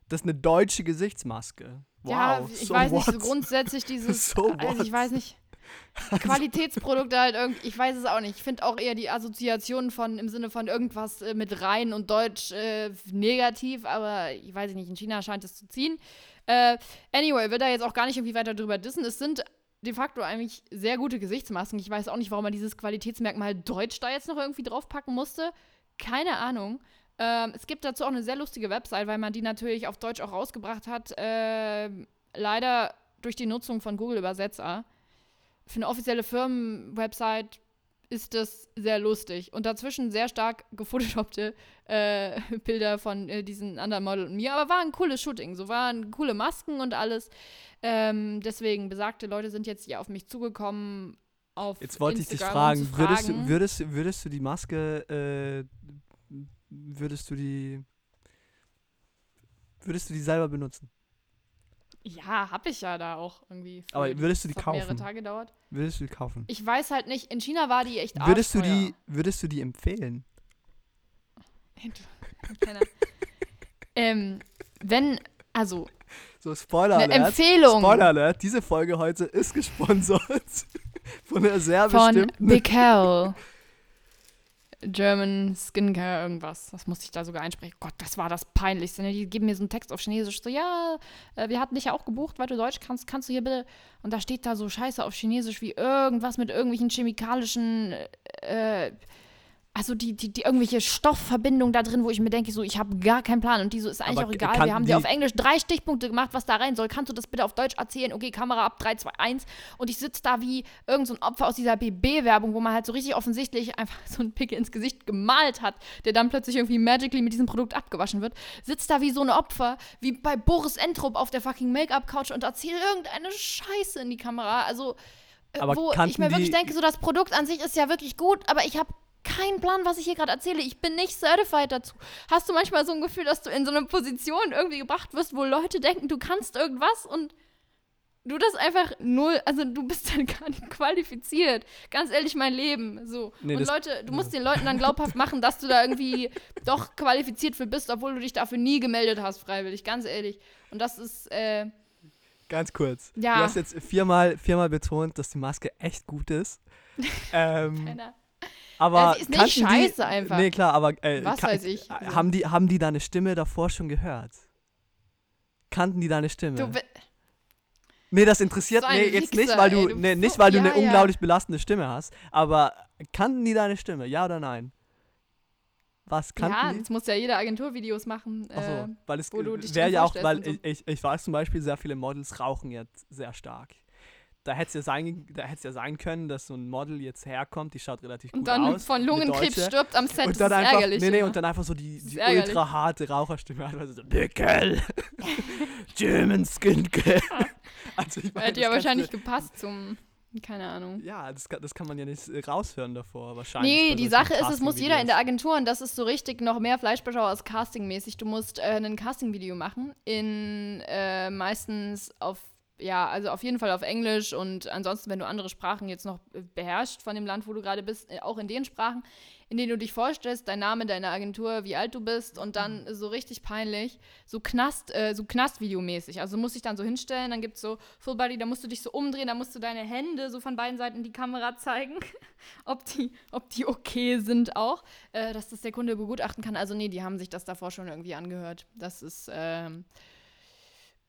[SPEAKER 1] das ist eine deutsche Gesichtsmaske? Wow,
[SPEAKER 2] ja, ich
[SPEAKER 1] so
[SPEAKER 2] weiß nicht, so
[SPEAKER 1] what?
[SPEAKER 2] grundsätzlich dieses,
[SPEAKER 1] So
[SPEAKER 2] also ich
[SPEAKER 1] what?
[SPEAKER 2] weiß nicht, Qualitätsprodukte halt irgendwie, ich weiß es auch nicht. Ich finde auch eher die Assoziation von, im Sinne von irgendwas äh, mit rein und deutsch äh, negativ, aber ich weiß nicht, in China scheint es zu ziehen. Äh, anyway, will da jetzt auch gar nicht irgendwie weiter drüber dissen. Es sind de facto eigentlich sehr gute Gesichtsmasken. Ich weiß auch nicht, warum man dieses Qualitätsmerkmal Deutsch da jetzt noch irgendwie draufpacken musste. Keine Ahnung. Ähm, es gibt dazu auch eine sehr lustige Website, weil man die natürlich auf Deutsch auch rausgebracht hat. Ähm, leider durch die Nutzung von Google Übersetzer. Für eine offizielle Firmenwebsite ist das sehr lustig. Und dazwischen sehr stark gefotoshoppte äh, Bilder von äh, diesen anderen Model und mir. Aber war ein cooles Shooting. So waren coole Masken und alles. Ähm, deswegen, besagte Leute sind jetzt hier auf mich zugekommen. Auf
[SPEAKER 1] Jetzt wollte ich
[SPEAKER 2] Instagram,
[SPEAKER 1] dich
[SPEAKER 2] um
[SPEAKER 1] fragen,
[SPEAKER 2] zu
[SPEAKER 1] würdest, du,
[SPEAKER 2] fragen.
[SPEAKER 1] würdest, würdest du die Maske, äh, würdest du die, würdest du die selber benutzen?
[SPEAKER 2] Ja, hab ich ja da auch irgendwie. für
[SPEAKER 1] Aber würdest du die
[SPEAKER 2] hat mehrere
[SPEAKER 1] kaufen?
[SPEAKER 2] Tage gedauert.
[SPEAKER 1] Würdest du die kaufen?
[SPEAKER 2] Ich weiß halt nicht, in China war die echt
[SPEAKER 1] Würdest du die, würdest du die empfehlen?
[SPEAKER 2] Ähm, wenn, also,
[SPEAKER 1] So, Spoiler Alert.
[SPEAKER 2] Empfehlung
[SPEAKER 1] Spoiler Alert, diese Folge heute ist gesponsert von einer sehr
[SPEAKER 2] von
[SPEAKER 1] bestimmten.
[SPEAKER 2] Bickel. German Skincare, irgendwas. Das musste ich da sogar einsprechen. Gott, das war das Peinlichste. ne? Die geben mir so einen Text auf Chinesisch. So, ja, äh, wir hatten dich ja auch gebucht, weil du Deutsch kannst. Kannst du hier bitte. Und da steht da so Scheiße auf Chinesisch wie irgendwas mit irgendwelchen chemikalischen. Äh, also die, die, die irgendwelche Stoffverbindungen da drin, wo ich mir denke, so, ich habe gar keinen Plan. Und die so, ist eigentlich
[SPEAKER 1] Aber
[SPEAKER 2] auch egal. Wir haben dir auf Englisch drei Stichpunkte gemacht, was da rein soll. Kannst du das bitte auf Deutsch erzählen? Okay, Kamera ab, 3, 2, 1. Und ich sitze da wie irgend so ein Opfer aus dieser BB-Werbung, wo man halt so richtig offensichtlich einfach so einen Pickel ins Gesicht gemalt hat, der dann plötzlich irgendwie magically mit diesem Produkt abgewaschen wird. Sitzt da wie so ein Opfer, wie bei Boris Entrup auf der fucking Make-up-Couch und erzählt irgendeine Scheiße in die Kamera. Also, äh,
[SPEAKER 1] Aber
[SPEAKER 2] wo ich mir wirklich denke, so das Produkt an sich ist ja wirklich gut, aber ich habe keinen Plan, was ich hier gerade erzähle. Ich bin nicht certified dazu. Hast du manchmal so ein Gefühl, dass du in so eine Position irgendwie gebracht wirst, wo Leute denken, du kannst irgendwas und du das einfach null, also du bist dann gar nicht qualifiziert. Ganz ehrlich, mein Leben. So.
[SPEAKER 1] Nee,
[SPEAKER 2] und Leute, du musst den Leuten dann glaubhaft machen, dass du da irgendwie doch qualifiziert für bist, obwohl du dich dafür nie gemeldet hast, freiwillig. Ganz ehrlich. Und das ist, äh,
[SPEAKER 1] Ganz kurz.
[SPEAKER 2] Ja.
[SPEAKER 1] Du hast jetzt viermal, viermal betont, dass die Maske echt gut ist. ähm,
[SPEAKER 2] keiner.
[SPEAKER 1] Aber
[SPEAKER 2] sie ist nicht scheiße
[SPEAKER 1] die,
[SPEAKER 2] einfach.
[SPEAKER 1] Nee, klar, aber äh,
[SPEAKER 2] Was
[SPEAKER 1] ka-
[SPEAKER 2] weiß ich.
[SPEAKER 1] Haben die, haben die deine Stimme davor schon gehört? Kannten die deine Stimme?
[SPEAKER 2] Du,
[SPEAKER 1] nee, das interessiert
[SPEAKER 2] So ein
[SPEAKER 1] nee, jetzt nicht, weil du,
[SPEAKER 2] ey, du
[SPEAKER 1] nee, nicht, weil du
[SPEAKER 2] ja,
[SPEAKER 1] eine
[SPEAKER 2] ja.
[SPEAKER 1] unglaublich belastende Stimme hast, aber kannten die deine Stimme? Ja oder nein? Was kannten
[SPEAKER 2] ja,
[SPEAKER 1] die?
[SPEAKER 2] jetzt muss ja jeder Agenturvideos machen.
[SPEAKER 1] Ach so,
[SPEAKER 2] äh,
[SPEAKER 1] weil es
[SPEAKER 2] du
[SPEAKER 1] wäre ja auch, weil
[SPEAKER 2] so.
[SPEAKER 1] ich, ich, ich weiß zum Beispiel, sehr viele Models rauchen jetzt sehr stark. Da hätte es ja, sein, da hätt's ja sein können, dass so ein Model jetzt herkommt, die schaut relativ
[SPEAKER 2] und
[SPEAKER 1] gut
[SPEAKER 2] dann
[SPEAKER 1] aus.
[SPEAKER 2] von
[SPEAKER 1] eine
[SPEAKER 2] Lungenkrebs
[SPEAKER 1] Deutsche.
[SPEAKER 2] stirbt am Set.
[SPEAKER 1] und
[SPEAKER 2] das
[SPEAKER 1] dann
[SPEAKER 2] ist
[SPEAKER 1] einfach,
[SPEAKER 2] ärgerlich.
[SPEAKER 1] nee, nee,
[SPEAKER 2] immer.
[SPEAKER 1] und dann einfach so die, die ultra harte Raucherstimme, also so, Bickel, German Skincare. also ich meine,
[SPEAKER 2] Hätte
[SPEAKER 1] das
[SPEAKER 2] ja wahrscheinlich gepasst zum, keine Ahnung.
[SPEAKER 1] Ja, das kann, das kann man ja nicht äh, raushören davor, wahrscheinlich.
[SPEAKER 2] Nee, die Sache ist, es muss jeder in der. Agentur und das ist so richtig noch mehr Fleischbeschau als Castingmäßig. Du musst äh, ein Casting-Video machen, in äh, meistens auf, ja, also auf jeden Fall auf Englisch und ansonsten, wenn du andere Sprachen jetzt noch äh, beherrschst von dem Land, wo du gerade bist, äh, auch in den Sprachen, in denen du dich vorstellst, dein Name, deine Agentur, wie alt du bist und dann so richtig peinlich, so Knast, äh, so Knastvideomäßig. Also musst dich dann so hinstellen, dann gibt es so Full Body, da musst du dich so umdrehen, da musst du deine Hände so von beiden Seiten die Kamera zeigen, ob die, ob die okay sind auch, äh, dass das der Kunde begutachten kann. Also nee, die haben sich das davor schon irgendwie angehört. Das ist, ähm,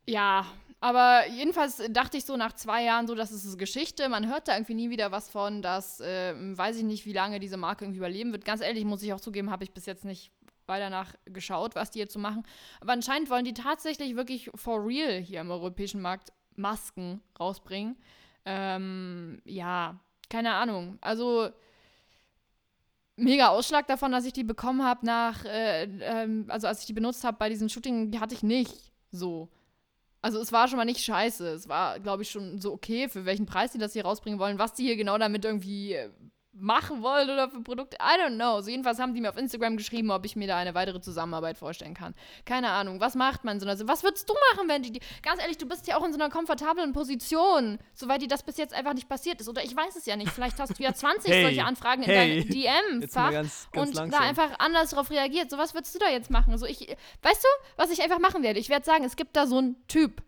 [SPEAKER 2] ja, aber jedenfalls dachte ich so nach zwei Jahren so, das ist Geschichte. Man hört da irgendwie nie wieder was von, dass, äh, weiß ich nicht, wie lange diese Marke irgendwie überleben wird. Ganz ehrlich, muss ich auch zugeben, habe ich bis jetzt nicht weiter nach geschaut, was die jetzt so machen. Aber anscheinend wollen die tatsächlich wirklich for real hier im europäischen Markt Masken rausbringen. Ähm, ja, keine Ahnung. Also mega Ausschlag davon, dass ich die bekommen habe nach, äh, ähm, also als ich die benutzt habe bei diesem Shooting, die hatte ich nicht so. Also es war schon mal nicht scheiße. Es war, glaube ich, schon so okay, für welchen Preis die das hier rausbringen wollen, was die hier genau damit irgendwie äh, machen wollen oder für Produkte. I don't know. So jedenfalls haben die mir auf Instagram geschrieben, ob ich mir da eine weitere Zusammenarbeit vorstellen kann. Keine Ahnung. Was macht man so einer Was würdest du machen, wenn die, die Ganz ehrlich, du bist ja auch in so einer komfortablen Position, soweit dir das bis jetzt einfach nicht passiert ist. Oder ich weiß es ja nicht. Vielleicht hast du ja 20
[SPEAKER 1] Hey,
[SPEAKER 2] solche Anfragen
[SPEAKER 1] hey.
[SPEAKER 2] in deinem DM-Fach und
[SPEAKER 1] langsam.
[SPEAKER 2] da einfach anders drauf reagiert. So, was würdest du da jetzt machen? So, ich, weißt du, was ich einfach machen werde? Ich werde sagen, es gibt da so einen Typ,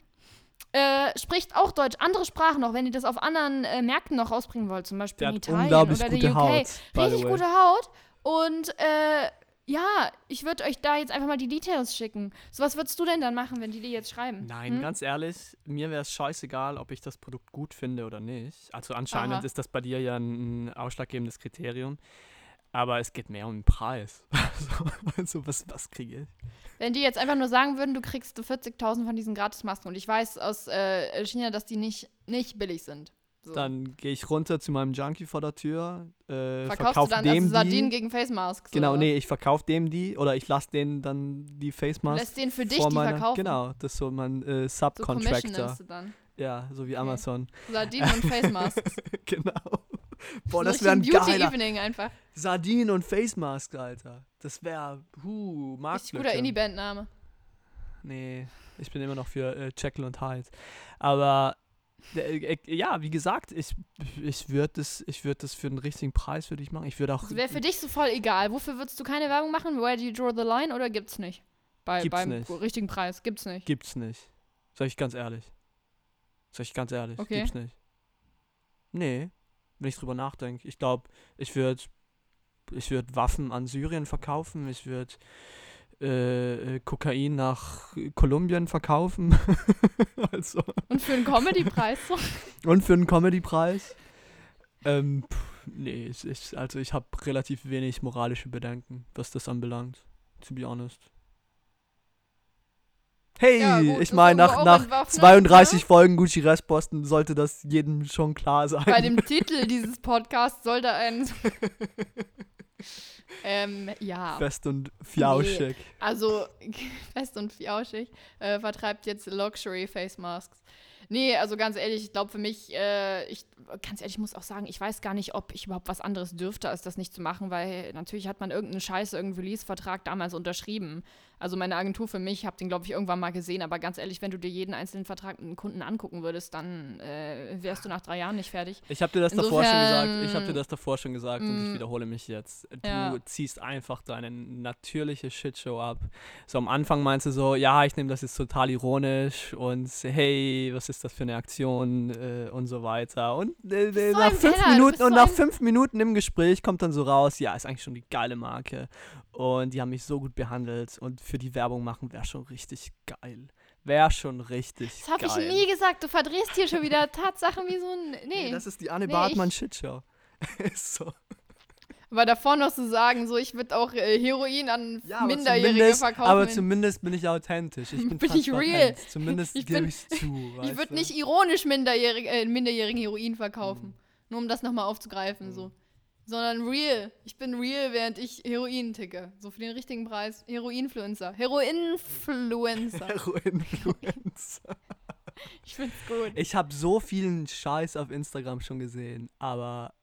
[SPEAKER 2] äh, spricht auch Deutsch, andere Sprachen noch, wenn ihr das auf anderen äh, Märkten noch rausbringen wollt, zum Beispiel in Italien oder
[SPEAKER 1] gute
[SPEAKER 2] der UK.
[SPEAKER 1] Haut,
[SPEAKER 2] Richtig gute Haut. Und äh, ja, ich würde euch da jetzt einfach mal die Details schicken. So, was würdest du denn dann machen, wenn die dir jetzt schreiben?
[SPEAKER 1] Nein,
[SPEAKER 2] Hm?
[SPEAKER 1] ganz ehrlich, mir wäre es scheißegal, ob ich das Produkt gut finde oder nicht. Also anscheinend
[SPEAKER 2] Aha.
[SPEAKER 1] ist das bei dir ja ein, ein ausschlaggebendes Kriterium. Aber es geht mehr um den Preis. also, also was, was kriege ich?
[SPEAKER 2] Wenn die jetzt einfach nur sagen würden, du kriegst 40.000 von diesen Gratismasken und ich weiß aus äh, China, dass die nicht, nicht billig sind. So.
[SPEAKER 1] Dann gehe ich runter zu meinem Junkie vor der Tür, äh,
[SPEAKER 2] Verkaufst
[SPEAKER 1] verkauf
[SPEAKER 2] du dann
[SPEAKER 1] dem
[SPEAKER 2] also Sardinen
[SPEAKER 1] die.
[SPEAKER 2] gegen Face Masks?
[SPEAKER 1] Genau,
[SPEAKER 2] oder?
[SPEAKER 1] nee, ich verkaufe dem die oder ich lasse denen dann die Face
[SPEAKER 2] Du
[SPEAKER 1] Mask
[SPEAKER 2] lässt den für dich die
[SPEAKER 1] meiner,
[SPEAKER 2] verkaufen.
[SPEAKER 1] Genau, das ist so mein äh,
[SPEAKER 2] So
[SPEAKER 1] Subcontractor.
[SPEAKER 2] nimmst du dann.
[SPEAKER 1] ja, so wie
[SPEAKER 2] Okay.
[SPEAKER 1] Amazon.
[SPEAKER 2] Sardinen und Face Masks.
[SPEAKER 1] genau. Boah, das wäre ein
[SPEAKER 2] Beauty
[SPEAKER 1] geiler
[SPEAKER 2] Evening einfach.
[SPEAKER 1] Sardinen und Face Mask, Alter. Das wäre, huh,
[SPEAKER 2] Richtig
[SPEAKER 1] Marktlücke.
[SPEAKER 2] guter Indie-Band-Name.
[SPEAKER 1] Nee, ich bin immer noch für äh, Jekyll und Hyde. Aber äh, äh, ja, wie gesagt, ich, ich würde das, ich würd das für den richtigen Preis würde ich machen. Ich würde auch.
[SPEAKER 2] Wäre für dich so voll egal. Wofür würdest du keine Werbung machen? Where do you draw the line oder gibt's nicht? Bei,
[SPEAKER 1] Gibt's
[SPEAKER 2] beim
[SPEAKER 1] nicht.
[SPEAKER 2] richtigen Preis. Gibt's nicht.
[SPEAKER 1] Gibt's nicht. Sag ich ganz ehrlich. Sag ich ganz ehrlich.
[SPEAKER 2] Okay.
[SPEAKER 1] Gibt's nicht. Nee, wenn ich drüber nachdenke. Ich glaube, ich würde ich würd Waffen an Syrien verkaufen. Ich würde äh, äh, Kokain nach Kolumbien verkaufen. also.
[SPEAKER 2] Und für einen Comedy-Preis?
[SPEAKER 1] Und für einen Comedy-Preis? Ähm, pff, nee, ich, also ich habe relativ wenig moralische Bedenken, was das anbelangt. To be honest. Hey,
[SPEAKER 2] Ja, gut,
[SPEAKER 1] ich meine, nach, nach
[SPEAKER 2] entwaffnet,
[SPEAKER 1] 32
[SPEAKER 2] ne?
[SPEAKER 1] Folgen Gucci Restposten sollte das jedem schon klar sein.
[SPEAKER 2] Bei dem Titel dieses Podcasts sollte ein. ähm, ja.
[SPEAKER 1] Fest und flauschig.
[SPEAKER 2] Also, fest und fiauschig, äh, vertreibt jetzt Luxury Face Masks. Nee, also ganz ehrlich, ich glaube für mich, äh, ich, ganz ehrlich, ich muss auch sagen, ich weiß gar nicht, ob ich überhaupt was anderes dürfte, als das nicht zu machen, weil natürlich hat man irgendeinen Scheiß, irgendeinen Release-Vertrag damals unterschrieben. Also meine Agentur für mich, habe den, glaube ich, irgendwann mal gesehen, aber ganz ehrlich, wenn du dir jeden einzelnen Vertrag mit einem Kunden angucken würdest, dann äh, wärst du nach drei Jahren nicht fertig.
[SPEAKER 1] Ich habe dir das davor schon gesagt.
[SPEAKER 2] Insofern,
[SPEAKER 1] Ich habe dir das davor schon gesagt und ich
[SPEAKER 2] mm,
[SPEAKER 1] wiederhole mich jetzt. Du
[SPEAKER 2] ja.
[SPEAKER 1] ziehst einfach deine natürliche Shitshow ab. So am Anfang meinst du so, ja, ich nehme das jetzt total ironisch und hey, was ist das für eine Aktion äh, und so weiter. Und äh,
[SPEAKER 2] so
[SPEAKER 1] nach fünf
[SPEAKER 2] Penner,
[SPEAKER 1] Minuten und
[SPEAKER 2] so
[SPEAKER 1] nach fünf Minuten im Gespräch kommt dann so raus, ja, ist eigentlich schon die geile Marke. Und die haben mich so gut behandelt und für die Werbung machen wäre schon richtig geil. Wäre schon richtig
[SPEAKER 2] Das habe
[SPEAKER 1] geil.
[SPEAKER 2] ich nie gesagt. Du verdrehst hier schon wieder Tatsachen wie so ein. Nee.
[SPEAKER 1] Nee, das ist die Anne
[SPEAKER 2] Nee,
[SPEAKER 1] Bartmann Shitshow. ist so.
[SPEAKER 2] Aber davor noch zu sagen, so ich würde auch äh, Heroin an
[SPEAKER 1] Ja,
[SPEAKER 2] Minderjährige
[SPEAKER 1] zumindest-
[SPEAKER 2] verkaufen.
[SPEAKER 1] Aber zumindest bin ich authentisch. Ich bin,
[SPEAKER 2] Bin ich real.
[SPEAKER 1] Zumindest
[SPEAKER 2] Ich
[SPEAKER 1] gebe ich es zu.
[SPEAKER 2] ich würde nicht ironisch minderjährig, äh, minderjährigen Heroin verkaufen.
[SPEAKER 1] Mhm.
[SPEAKER 2] Nur um das nochmal aufzugreifen, so. Sondern real. Ich bin real, während ich Heroin ticke. So für den richtigen Preis. Heroinfluencer. Heroinfluencer.
[SPEAKER 1] Heroinfluencer.
[SPEAKER 2] ich find's gut.
[SPEAKER 1] ich habe so vielen Scheiß auf Instagram schon gesehen, aber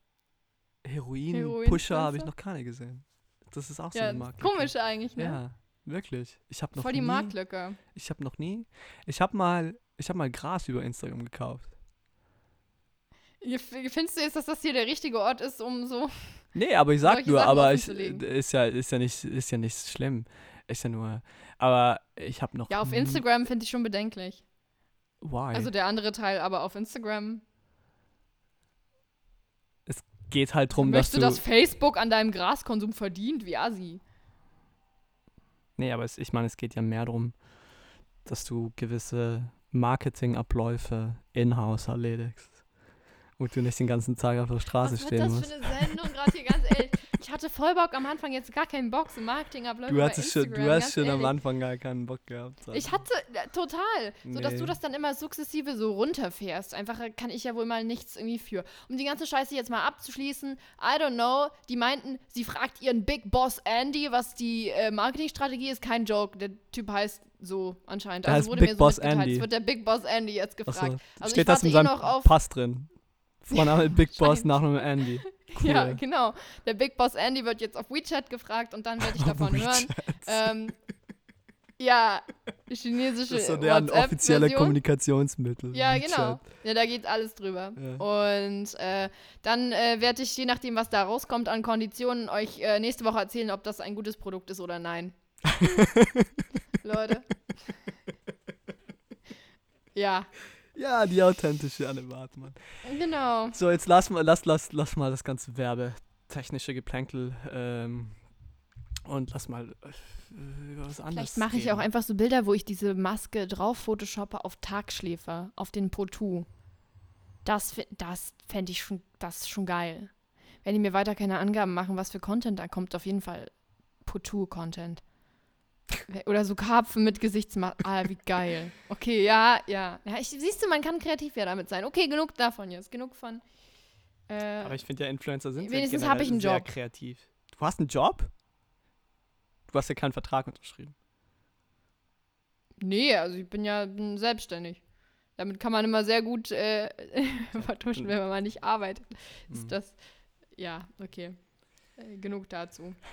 [SPEAKER 1] Heroin-Pusher habe ich noch keine gesehen. Das ist auch so
[SPEAKER 2] Ja,
[SPEAKER 1] eine Marke.
[SPEAKER 2] komisch eigentlich, ne?
[SPEAKER 1] Ja, wirklich. Ich habe noch
[SPEAKER 2] Voll die
[SPEAKER 1] nie,
[SPEAKER 2] Marktlücke.
[SPEAKER 1] Ich habe noch nie. Ich habe mal, ich habe mal Gras über Instagram gekauft.
[SPEAKER 2] Findest du jetzt, dass das hier der richtige Ort ist, um so.
[SPEAKER 1] Nee, aber ich sag nur,
[SPEAKER 2] Sachen
[SPEAKER 1] aber ich, äh, ist ja, ist ja nicht, ist ja nicht schlimm. Ist ja nur, aber ich habe noch.
[SPEAKER 2] Ja, auf Instagram finde ich schon bedenklich.
[SPEAKER 1] Why?
[SPEAKER 2] Also der andere Teil, aber auf Instagram.
[SPEAKER 1] geht halt drum, dass
[SPEAKER 2] Möchtest
[SPEAKER 1] du.
[SPEAKER 2] du, dass Facebook an deinem Graskonsum verdient, wie Asi?
[SPEAKER 1] nee, aber es, ich meine, es geht ja mehr darum, dass du gewisse Marketingabläufe in-house erledigst. Und du nicht den ganzen Tag auf der Straße
[SPEAKER 2] Was
[SPEAKER 1] stehen
[SPEAKER 2] das
[SPEAKER 1] musst.
[SPEAKER 2] für eine Sendung gerade hier, ganz ehrlich? Ich hatte voll Bock am Anfang, jetzt gar keinen Bock, so Marketingabläufe
[SPEAKER 1] Du hattest schon, du hast schon am. Anfang gar keinen Bock gehabt.
[SPEAKER 2] Ich
[SPEAKER 1] also.
[SPEAKER 2] hatte, total. So, dass
[SPEAKER 1] Nee.
[SPEAKER 2] du das dann immer sukzessive so runterfährst. Einfach äh, kann ich ja wohl mal nichts irgendwie für. Um die ganze Scheiße jetzt mal abzuschließen, I don't know, die meinten, sie fragt ihren Big Boss Andy, was die äh, Marketingstrategie ist. Kein Joke, der Typ heißt so anscheinend.
[SPEAKER 1] Der
[SPEAKER 2] also
[SPEAKER 1] heißt
[SPEAKER 2] wurde
[SPEAKER 1] Big
[SPEAKER 2] mir so
[SPEAKER 1] Boss
[SPEAKER 2] mitgeteilt.
[SPEAKER 1] Andy.
[SPEAKER 2] Es wird der Big Boss Andy jetzt gefragt.
[SPEAKER 1] so.
[SPEAKER 2] Also
[SPEAKER 1] Steht
[SPEAKER 2] ich
[SPEAKER 1] das in
[SPEAKER 2] eh
[SPEAKER 1] seinem
[SPEAKER 2] noch auf-
[SPEAKER 1] Pass drin? Vorname Big Boss. Nachname Andy. Cool.
[SPEAKER 2] Ja, genau. Der Big Boss Andy wird jetzt auf WeChat gefragt und dann werde ich davon hören. Ähm, ja, chinesische
[SPEAKER 1] Das ist so deren offizielle. Kommunikationsmittel.
[SPEAKER 2] Ja,
[SPEAKER 1] WeChat.
[SPEAKER 2] genau. Ja, da geht alles drüber.
[SPEAKER 1] Ja.
[SPEAKER 2] Und äh, dann äh, werde ich, je nachdem, was da rauskommt an Konditionen, euch äh, nächste Woche erzählen, ob das ein gutes Produkt ist oder nein. Leute. ja,
[SPEAKER 1] Ja, die authentische Anne Bartmann.
[SPEAKER 2] genau.
[SPEAKER 1] So, jetzt lass mal, lass, lass, lass mal das ganze werbetechnische Geplänkel ähm, und lass mal äh, was anderes
[SPEAKER 2] Vielleicht mache ich auch einfach so Bilder, wo ich diese Maske drauf photoshoppe auf Tagschläfer, auf den Potu. Das, das fände ich schon, das schon geil. Wenn die mir weiter keine Angaben machen, was für Content da kommt, auf jeden Fall Potu-Content. Oder so Karpfen mit Gesichtsmaske. Ah, wie geil. Okay, ja, ja. ja ich, siehst du, man kann kreativ ja damit sein. Okay, genug davon jetzt. Genug von. Äh,
[SPEAKER 1] Aber ich finde ja, Influencer sind
[SPEAKER 2] Wenigstens
[SPEAKER 1] ja
[SPEAKER 2] hab ich einen
[SPEAKER 1] sehr
[SPEAKER 2] Job.
[SPEAKER 1] kreativ. Du hast einen Job? Du hast ja keinen Vertrag unterschrieben.
[SPEAKER 2] nee, also ich bin ja bin selbstständig. Damit kann man immer sehr gut äh, vertuschen, wenn man mal nicht arbeitet. Ist
[SPEAKER 1] Mhm.
[SPEAKER 2] das. Ja, okay. Äh, genug dazu.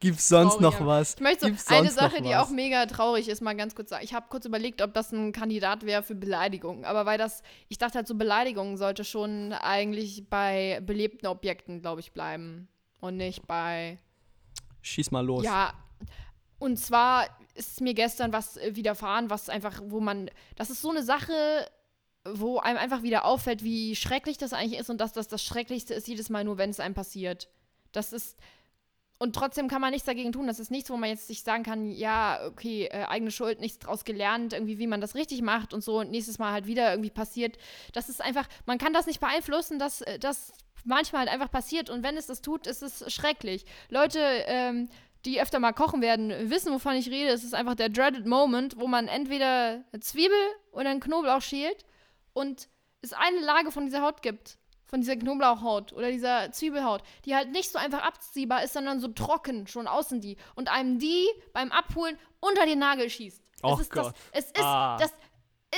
[SPEAKER 1] Gibt's sonst
[SPEAKER 2] Traurig,
[SPEAKER 1] noch was?
[SPEAKER 2] Ich möchte so eine Sache, die auch mega traurig ist, mal ganz kurz sagen. Ich habe kurz überlegt, ob das ein Kandidat wäre für Beleidigung. Aber weil das, ich dachte halt so, Beleidigung sollte schon eigentlich bei belebten Objekten, glaube ich, bleiben. Und nicht bei.
[SPEAKER 1] Schieß mal los.
[SPEAKER 2] Ja. Und zwar ist mir gestern was äh, widerfahren, was einfach, wo man. Das ist so eine Sache, wo einem einfach wieder auffällt, wie schrecklich das eigentlich ist und dass das das Schrecklichste ist jedes Mal nur, wenn es einem passiert. Das ist. Und trotzdem kann man nichts dagegen tun. Das ist nichts, wo man jetzt sich sagen kann, ja, okay, äh, eigene Schuld, nichts draus gelernt, irgendwie, wie man das richtig macht und so und nächstes Mal halt wieder irgendwie passiert. Das ist einfach, man kann das nicht beeinflussen, dass äh, das manchmal halt einfach passiert und wenn es das tut, ist es schrecklich. Leute, ähm, die öfter mal kochen werden, wissen, wovon ich rede. Es ist einfach der dreaded Moment, wo man entweder eine Zwiebel oder einen Knoblauch schält und es eine Lage von dieser Haut gibt, von dieser Knoblauchhaut oder dieser Zwiebelhaut, die halt nicht so einfach abziehbar ist, sondern so trocken, schon außen die, und einem die beim Abholen unter den Nagel schießt.
[SPEAKER 1] Och
[SPEAKER 2] es ist
[SPEAKER 1] Gott.
[SPEAKER 2] Das, es ist,
[SPEAKER 1] Ah.
[SPEAKER 2] das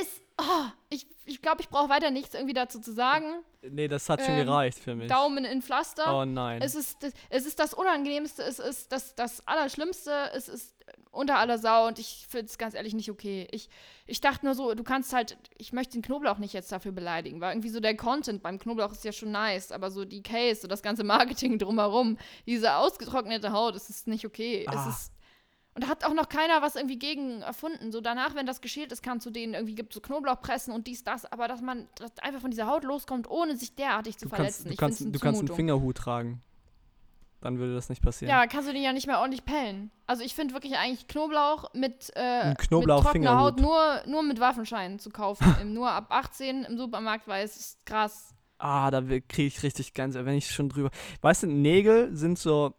[SPEAKER 2] ist, oh, ich ich, glaube, ich brauche weiter nichts irgendwie dazu zu sagen.
[SPEAKER 1] Nee, das hat schon
[SPEAKER 2] Ähm,
[SPEAKER 1] gereicht für mich.
[SPEAKER 2] Daumen in Pflaster.
[SPEAKER 1] Oh nein.
[SPEAKER 2] Es ist, das- es ist das Unangenehmste, es ist das, das Allerschlimmste, es ist unter aller Sau und ich finde es ganz ehrlich nicht okay. Ich, ich dachte nur so, du kannst halt, ich möchte den Knoblauch nicht jetzt dafür beleidigen, weil irgendwie so der Content beim Knoblauch ist ja schon nice, aber so die Case, so das ganze Marketing drumherum, diese ausgetrocknete Haut, es ist nicht okay. Es
[SPEAKER 1] Ah.
[SPEAKER 2] ist, und da hat auch noch keiner was irgendwie gegen erfunden. So danach, wenn das geschält ist, kann zu denen irgendwie gibt so Knoblauchpressen und dies, das, aber dass man dass einfach von dieser Haut loskommt, ohne sich derartig zu
[SPEAKER 1] du
[SPEAKER 2] verletzen.
[SPEAKER 1] kannst, du kannst,
[SPEAKER 2] eine
[SPEAKER 1] du kannst einen. Fingerhut tragen. Dann würde das nicht passieren.
[SPEAKER 2] Ja, kannst du den ja nicht mehr ordentlich pellen. Also ich finde wirklich eigentlich Knoblauch mit, äh, mit
[SPEAKER 1] Knoblauch-Fingerhut.
[SPEAKER 2] trockener Haut nur, nur mit Waffenschein zu kaufen. Im, nur ab 18 im Supermarkt, weil es ist krass.
[SPEAKER 1] Ah, da kriege ich richtig ganz, wenn ich schon drüber. Weißt du, Nägel sind so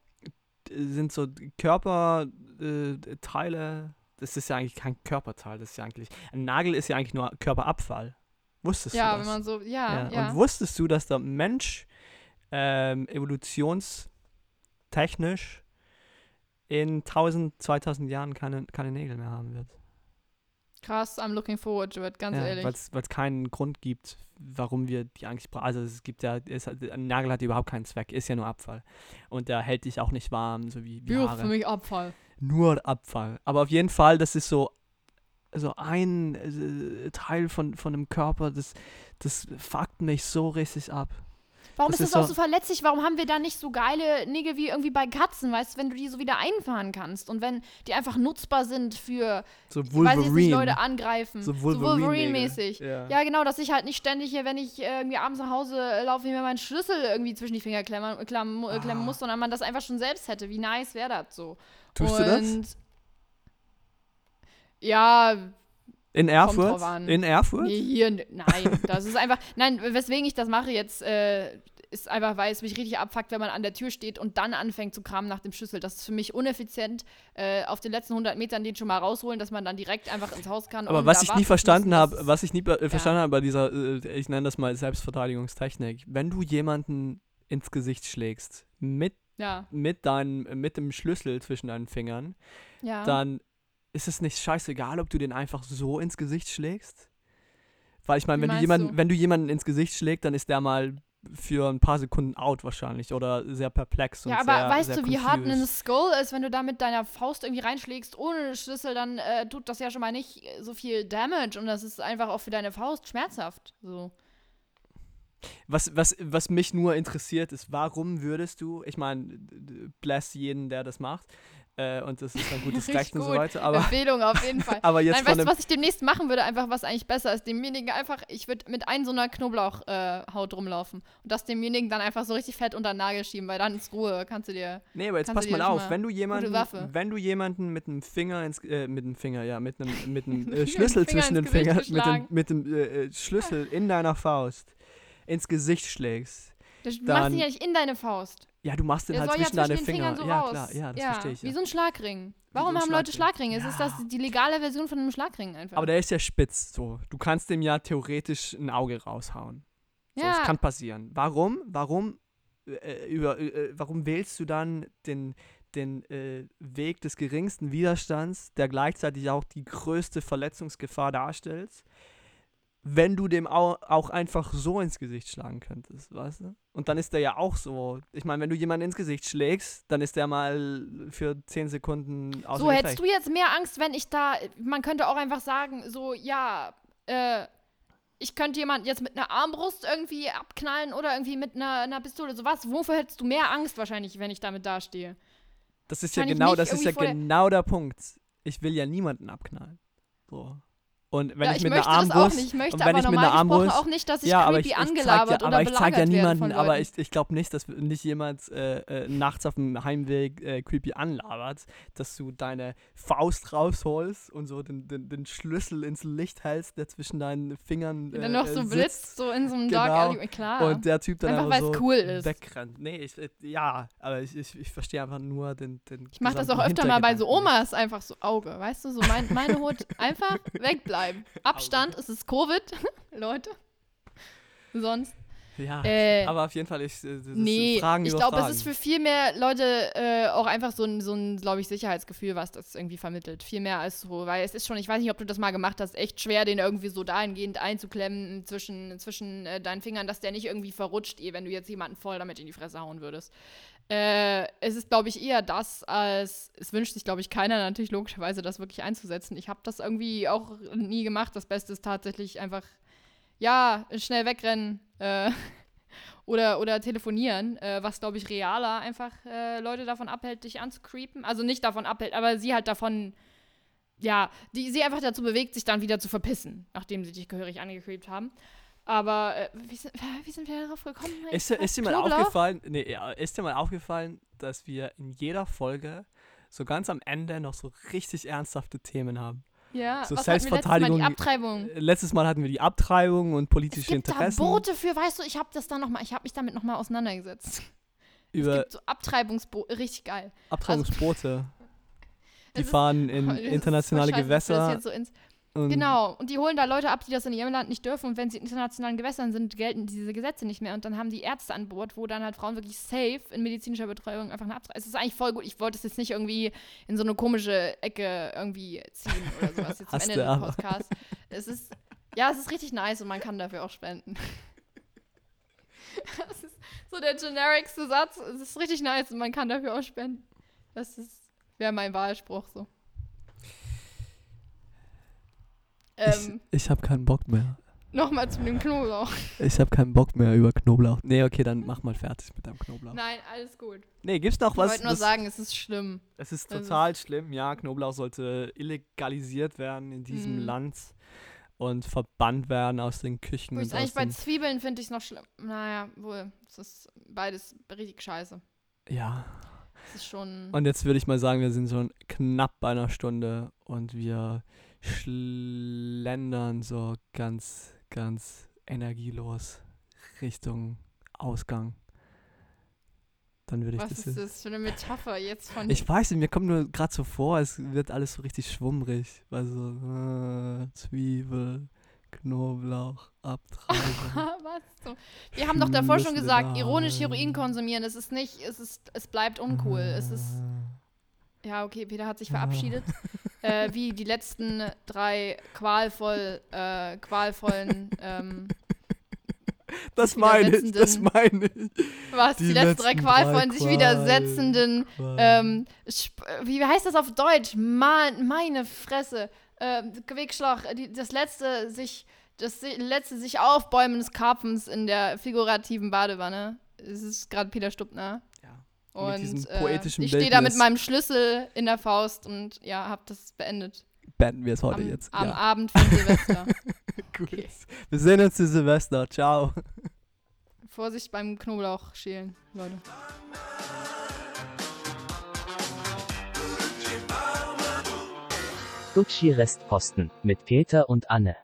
[SPEAKER 1] sind so Körperteile. Äh, Teile. das ist ja eigentlich kein Körperteil, das ist ja eigentlich. Ein Nagel ist ja eigentlich nur Körperabfall. Wusstest
[SPEAKER 2] ja,
[SPEAKER 1] du das?
[SPEAKER 2] wenn man so, ja, ja.
[SPEAKER 1] Und wusstest du, dass der Mensch ähm, evolutionstechnisch in 1000, 2000 Jahren keine, keine Nägel mehr haben wird?
[SPEAKER 2] Krass, I'm looking forward to it, ganz
[SPEAKER 1] ja,
[SPEAKER 2] ehrlich.
[SPEAKER 1] Weil es keinen Grund gibt, warum wir die eigentlich brauchen. Also es gibt ja, es ein Nagel hat überhaupt keinen Zweck, ist ja nur Abfall. Und der hält dich auch nicht warm, so wie, wie
[SPEAKER 2] Ja,
[SPEAKER 1] Haare.
[SPEAKER 2] für mich Abfall.
[SPEAKER 1] Nur Abfall. Aber auf jeden Fall, das ist so, so ein äh, Teil von, von dem Körper, das, das fuckt mich so richtig ab.
[SPEAKER 2] Warum
[SPEAKER 1] Das
[SPEAKER 2] ist das auch
[SPEAKER 1] so-
[SPEAKER 2] so verletzlich? Warum haben wir da nicht so geile Nägel wie irgendwie bei Katzen, weißt du, wenn du die so wieder einfahren kannst und wenn die einfach nutzbar sind für,
[SPEAKER 1] So
[SPEAKER 2] ich weiß jetzt nicht,
[SPEAKER 1] Wolverine.
[SPEAKER 2] Leute angreifen.
[SPEAKER 1] So.
[SPEAKER 2] Wolverine-mäßig.
[SPEAKER 1] Ja.
[SPEAKER 2] Ja, genau, dass ich halt nicht ständig hier, wenn ich äh, irgendwie abends nach Hause äh, laufe, mir meinen Schlüssel irgendwie zwischen die Finger klemmen, äh, klemmen, äh, klemmen
[SPEAKER 1] Ah.
[SPEAKER 2] muss, sondern man das einfach schon selbst hätte. Wie nice wäre das so?
[SPEAKER 1] Tust
[SPEAKER 2] Und
[SPEAKER 1] du das?
[SPEAKER 2] Ja,
[SPEAKER 1] In Erfurt? In Erfurt?
[SPEAKER 2] nee, hier, nein, das ist einfach, nein, weswegen ich das mache jetzt, äh, ist einfach, weil es mich richtig abfuckt, wenn man an der Tür steht und dann anfängt zu kramen nach dem Schlüssel. Das ist für mich uneffizient. Äh, auf den letzten 100 Metern den schon mal rausholen, dass man dann direkt einfach ins Haus kann.
[SPEAKER 1] Aber was ich
[SPEAKER 2] warten
[SPEAKER 1] nie verstanden habe, was ich nie verstanden habe bei dieser, äh, ich nenne das mal Selbstverteidigungstechnik, wenn du jemanden ins Gesicht schlägst mit,
[SPEAKER 2] Ja,
[SPEAKER 1] mit, deinem, mit dem Schlüssel zwischen deinen Fingern,
[SPEAKER 2] ja.
[SPEAKER 1] dann ist es nicht scheißegal, ob du den einfach so ins Gesicht schlägst. Weil ich meine, wenn du jemanden,
[SPEAKER 2] du?
[SPEAKER 1] wenn du jemanden ins Gesicht schlägst, dann ist der mal für ein paar Sekunden out wahrscheinlich oder sehr perplex und
[SPEAKER 2] Ja, aber
[SPEAKER 1] sehr,
[SPEAKER 2] weißt
[SPEAKER 1] sehr
[SPEAKER 2] du, wie hart ein. Skull ist, wenn du da mit deiner Faust irgendwie reinschlägst ohne Schlüssel, dann äh, tut das ja schon mal nicht äh, so viel Damage und das ist einfach auch für deine Faust schmerzhaft. So.
[SPEAKER 1] Was, was, was mich nur interessiert ist, warum würdest du, ich meine, bless jeden, der das macht, äh, und das ist ein gutes Recht und so weiter, aber,
[SPEAKER 2] Empfehlung auf jeden Fall.
[SPEAKER 1] aber jetzt
[SPEAKER 2] Nein, weißt du, was ich demnächst machen würde, einfach was eigentlich besser ist? Demjenigen einfach, ich würde mit ein so einer Knoblauchhaut äh, rumlaufen und das demjenigen dann einfach so richtig fett unter den Nagel schieben, weil dann ist Ruhe, kannst du dir.
[SPEAKER 1] nee, aber jetzt pass mal auf,
[SPEAKER 2] mal
[SPEAKER 1] wenn du jemanden, wenn du jemanden mit einem Finger ins, äh, mit einem Finger, ja, mit einem, mit einem äh, Schlüssel zwischen den Fingern, mit dem, mit dem äh, äh, Schlüssel in deiner Faust ins Gesicht schlägst,
[SPEAKER 2] Du machst
[SPEAKER 1] Dann-
[SPEAKER 2] ihn ja nicht in deine Faust.
[SPEAKER 1] Ja, du machst den
[SPEAKER 2] Der
[SPEAKER 1] halt
[SPEAKER 2] soll ja
[SPEAKER 1] zwischen deine
[SPEAKER 2] zwischen
[SPEAKER 1] Finger.
[SPEAKER 2] Fingern so
[SPEAKER 1] ja,
[SPEAKER 2] raus.
[SPEAKER 1] klar, ja, das
[SPEAKER 2] ja,
[SPEAKER 1] verstehe ich.
[SPEAKER 2] Wie
[SPEAKER 1] Ja.
[SPEAKER 2] so ein Schlagring. Warum
[SPEAKER 1] so
[SPEAKER 2] haben Leute
[SPEAKER 1] Schlagring.
[SPEAKER 2] Schlagringe? Es ist
[SPEAKER 1] Ja.
[SPEAKER 2] das die legale Version von einem Schlagring einfach.
[SPEAKER 1] Aber der ist ja spitz, so. Du kannst dem ja theoretisch ein Auge raushauen. So,
[SPEAKER 2] ja,
[SPEAKER 1] das kann passieren. Warum? Warum? Äh, über, äh, warum wählst du dann den, den äh, Weg des geringsten Widerstands, der gleichzeitig auch die größte Verletzungsgefahr darstellt, wenn du dem auch, einfach so ins Gesicht schlagen könntest, weißt du? Und dann ist der ja auch so. Ich meine, wenn du jemanden ins Gesicht schlägst, dann ist der mal für 10 Sekunden außer
[SPEAKER 2] so hättest du jetzt mehr Angst, wenn ich da. Man könnte auch einfach sagen, so, ja, äh, ich könnte jemand jetzt mit einer Armbrust irgendwie abknallen oder irgendwie mit einer, einer Pistole. So was. Wofür hättest du mehr Angst wahrscheinlich, wenn ich damit dastehe?
[SPEAKER 1] Das ist ja genau, das ist ja
[SPEAKER 2] vor der-
[SPEAKER 1] genau der Punkt. Ich will ja niemanden abknallen. So. Und wenn
[SPEAKER 2] ja,
[SPEAKER 1] ich mit einer Armbrust
[SPEAKER 2] nicht. Ich möchte
[SPEAKER 1] und wenn
[SPEAKER 2] aber
[SPEAKER 1] ich mit einer Armbrust
[SPEAKER 2] auch nicht, dass ich
[SPEAKER 1] ja, aber
[SPEAKER 2] creepy
[SPEAKER 1] ich, ich
[SPEAKER 2] angelabert
[SPEAKER 1] ja, aber ich zeig
[SPEAKER 2] belagert
[SPEAKER 1] ja niemanden, aber ich, ich glaube nicht, dass nicht jemand äh, äh, nachts auf dem Heimweg äh, creepy anlabert, dass du deine Faust rausholst und so den, den, den Schlüssel ins Licht hältst, der zwischen deinen Fingern äh,
[SPEAKER 2] dann noch so
[SPEAKER 1] äh,
[SPEAKER 2] blitzt,
[SPEAKER 1] sitzt
[SPEAKER 2] so in so einem
[SPEAKER 1] Genau.
[SPEAKER 2] Dark Alley. Klar.
[SPEAKER 1] und der Typ dann
[SPEAKER 2] Einfach,
[SPEAKER 1] so
[SPEAKER 2] cool ist.
[SPEAKER 1] wegrennt. Nee, ich, äh, ja, aber ich, ich, ich verstehe einfach nur den, den
[SPEAKER 2] ich mache das auch öfter mal bei so. Omas, einfach so Auge, weißt du, so mein, meine Hut einfach wegbleiben. Abstand, es ist Covid, Leute. Sonst.
[SPEAKER 1] Ja,
[SPEAKER 2] Äh,
[SPEAKER 1] aber auf jeden Fall, ich, äh, das
[SPEAKER 2] Nee,
[SPEAKER 1] Fragen
[SPEAKER 2] ich glaube, es ist für viel mehr Leute äh, auch einfach so ein, so ein glaube ich, Sicherheitsgefühl, was das irgendwie vermittelt. Viel mehr als so, weil es ist schon, ich weiß nicht, ob du das mal gemacht hast, echt schwer, den irgendwie so dahingehend einzuklemmen zwischen, zwischen äh, deinen Fingern, dass der nicht irgendwie verrutscht, eh, wenn du jetzt jemanden voll damit in die Fresse hauen würdest. Äh, es ist, glaube ich, eher das, als es wünscht sich, glaube ich, keiner natürlich logischerweise, das wirklich einzusetzen. Ich habe das irgendwie auch nie gemacht. Das Beste ist tatsächlich einfach, ja, schnell wegrennen. Äh, oder, oder telefonieren, äh, was, glaube ich, realer einfach äh, Leute davon abhält, dich anzucreepen. Also nicht davon abhält, aber sie halt davon, ja, die sie einfach dazu bewegt, sich dann wieder zu verpissen, nachdem sie dich gehörig angecreept haben. Aber äh, wie, sind, wie sind wir darauf gekommen?
[SPEAKER 1] Ist, dir- ist dir mal
[SPEAKER 2] Knoblauch?
[SPEAKER 1] aufgefallen, nee, ist dir mal aufgefallen, dass wir in jeder Folge so ganz am Ende noch so richtig ernsthafte Themen haben?
[SPEAKER 2] Ja,
[SPEAKER 1] so
[SPEAKER 2] was wir letztes Mal?
[SPEAKER 1] Selbstverteidigung-
[SPEAKER 2] Die Abtreibung.
[SPEAKER 1] Äh, Letztes Mal hatten wir die Abtreibung und
[SPEAKER 2] Es
[SPEAKER 1] politische
[SPEAKER 2] gibt da
[SPEAKER 1] Interessen.
[SPEAKER 2] Boote für, weißt du, ich habe das dann noch mal, ich habe mich damit nochmal auseinandergesetzt. es
[SPEAKER 1] über
[SPEAKER 2] gibt so Abtreibungsboote, richtig geil.
[SPEAKER 1] Abtreibungsboote. die
[SPEAKER 2] Es ist-
[SPEAKER 1] fahren in internationale Gewässer.
[SPEAKER 2] so ins
[SPEAKER 1] und
[SPEAKER 2] Genau, und die holen da Leute ab, die das in ihrem Land nicht dürfen. Und wenn sie in internationalen Gewässern sind, gelten diese Gesetze nicht mehr. Und dann haben die Ärzte an Bord, wo dann halt Frauen wirklich safe in medizinischer Betreuung einfach eine Abtreibung. Es ist eigentlich voll gut. Ich wollte es jetzt nicht irgendwie in so eine komische Ecke irgendwie ziehen oder sowas jetzt am Ende des. Podcasts. Es ist, ja, es ist richtig nice und man kann dafür auch spenden. Das ist so der genericste Satz. Es ist richtig nice und man kann dafür auch spenden. Das ist, wäre mein Wahlspruch so. Ähm,
[SPEAKER 1] ich ich habe keinen Bock mehr.
[SPEAKER 2] Nochmal zu dem Knoblauch.
[SPEAKER 1] Ich habe keinen Bock mehr über Knoblauch. Nee, okay, dann mach mal fertig mit deinem Knoblauch.
[SPEAKER 2] Nein, alles gut.
[SPEAKER 1] Nee, gibt's noch
[SPEAKER 2] Ich
[SPEAKER 1] was?
[SPEAKER 2] wollte nur
[SPEAKER 1] das-
[SPEAKER 2] sagen, es ist schlimm.
[SPEAKER 1] Es ist
[SPEAKER 2] ist-
[SPEAKER 1] total schlimm, ja. Knoblauch sollte illegalisiert werden in diesem
[SPEAKER 2] Mhm.
[SPEAKER 1] Land und verbannt werden aus den Küchen
[SPEAKER 2] Wo
[SPEAKER 1] und
[SPEAKER 2] eigentlich bei
[SPEAKER 1] den,
[SPEAKER 2] Zwiebeln finde ich es noch schlimm. Naja, wohl. Es ist beides richtig scheiße.
[SPEAKER 1] Ja.
[SPEAKER 2] Es ist schon.
[SPEAKER 1] Und jetzt würde ich mal sagen, wir sind schon knapp bei einer Stunde und wir schlendern so ganz, ganz energielos Richtung Ausgang. Dann würde ich
[SPEAKER 2] was
[SPEAKER 1] das
[SPEAKER 2] ist das für eine Metapher jetzt von.
[SPEAKER 1] Ich weiß nicht, mir kommt nur gerade so vor, es wird alles so richtig schwummrig. Also äh, Zwiebel, Knoblauch, Abtreibung.
[SPEAKER 2] was so? Wir haben doch davor schon gesagt, ironisch. Heroin konsumieren, es ist nicht, es ist, es bleibt uncool. Es ist, ja, okay, Peter hat sich verabschiedet. äh, wie die letzten drei qualvoll, äh, qualvollen, ähm,
[SPEAKER 1] das meine ich, das meine ich.
[SPEAKER 2] was, die,
[SPEAKER 1] Die
[SPEAKER 2] letzten drei qualvollen,
[SPEAKER 1] drei
[SPEAKER 2] sich widersetzenden,
[SPEAKER 1] Qual-
[SPEAKER 2] ähm, wie heißt das auf Deutsch? Mann, meine Fresse. Ähm, Wegschlag, die, das letzte sich, das letzte sich aufbäumen des Karpfens in der figurativen Badewanne. Es ist gerade Peter Stubner. Und äh, ich stehe da mit meinem Schlüssel in der Faust und ja, hab das beendet.
[SPEAKER 1] Beenden wir es heute
[SPEAKER 2] am,
[SPEAKER 1] jetzt.
[SPEAKER 2] am
[SPEAKER 1] ja.
[SPEAKER 2] Abend von Silvester.
[SPEAKER 1] Gut.
[SPEAKER 2] okay.
[SPEAKER 1] Wir sehen uns zu Silvester. Ciao.
[SPEAKER 2] Vorsicht beim Knoblauch schälen, Leute.
[SPEAKER 3] Gucci Restposten mit Peter und Anne.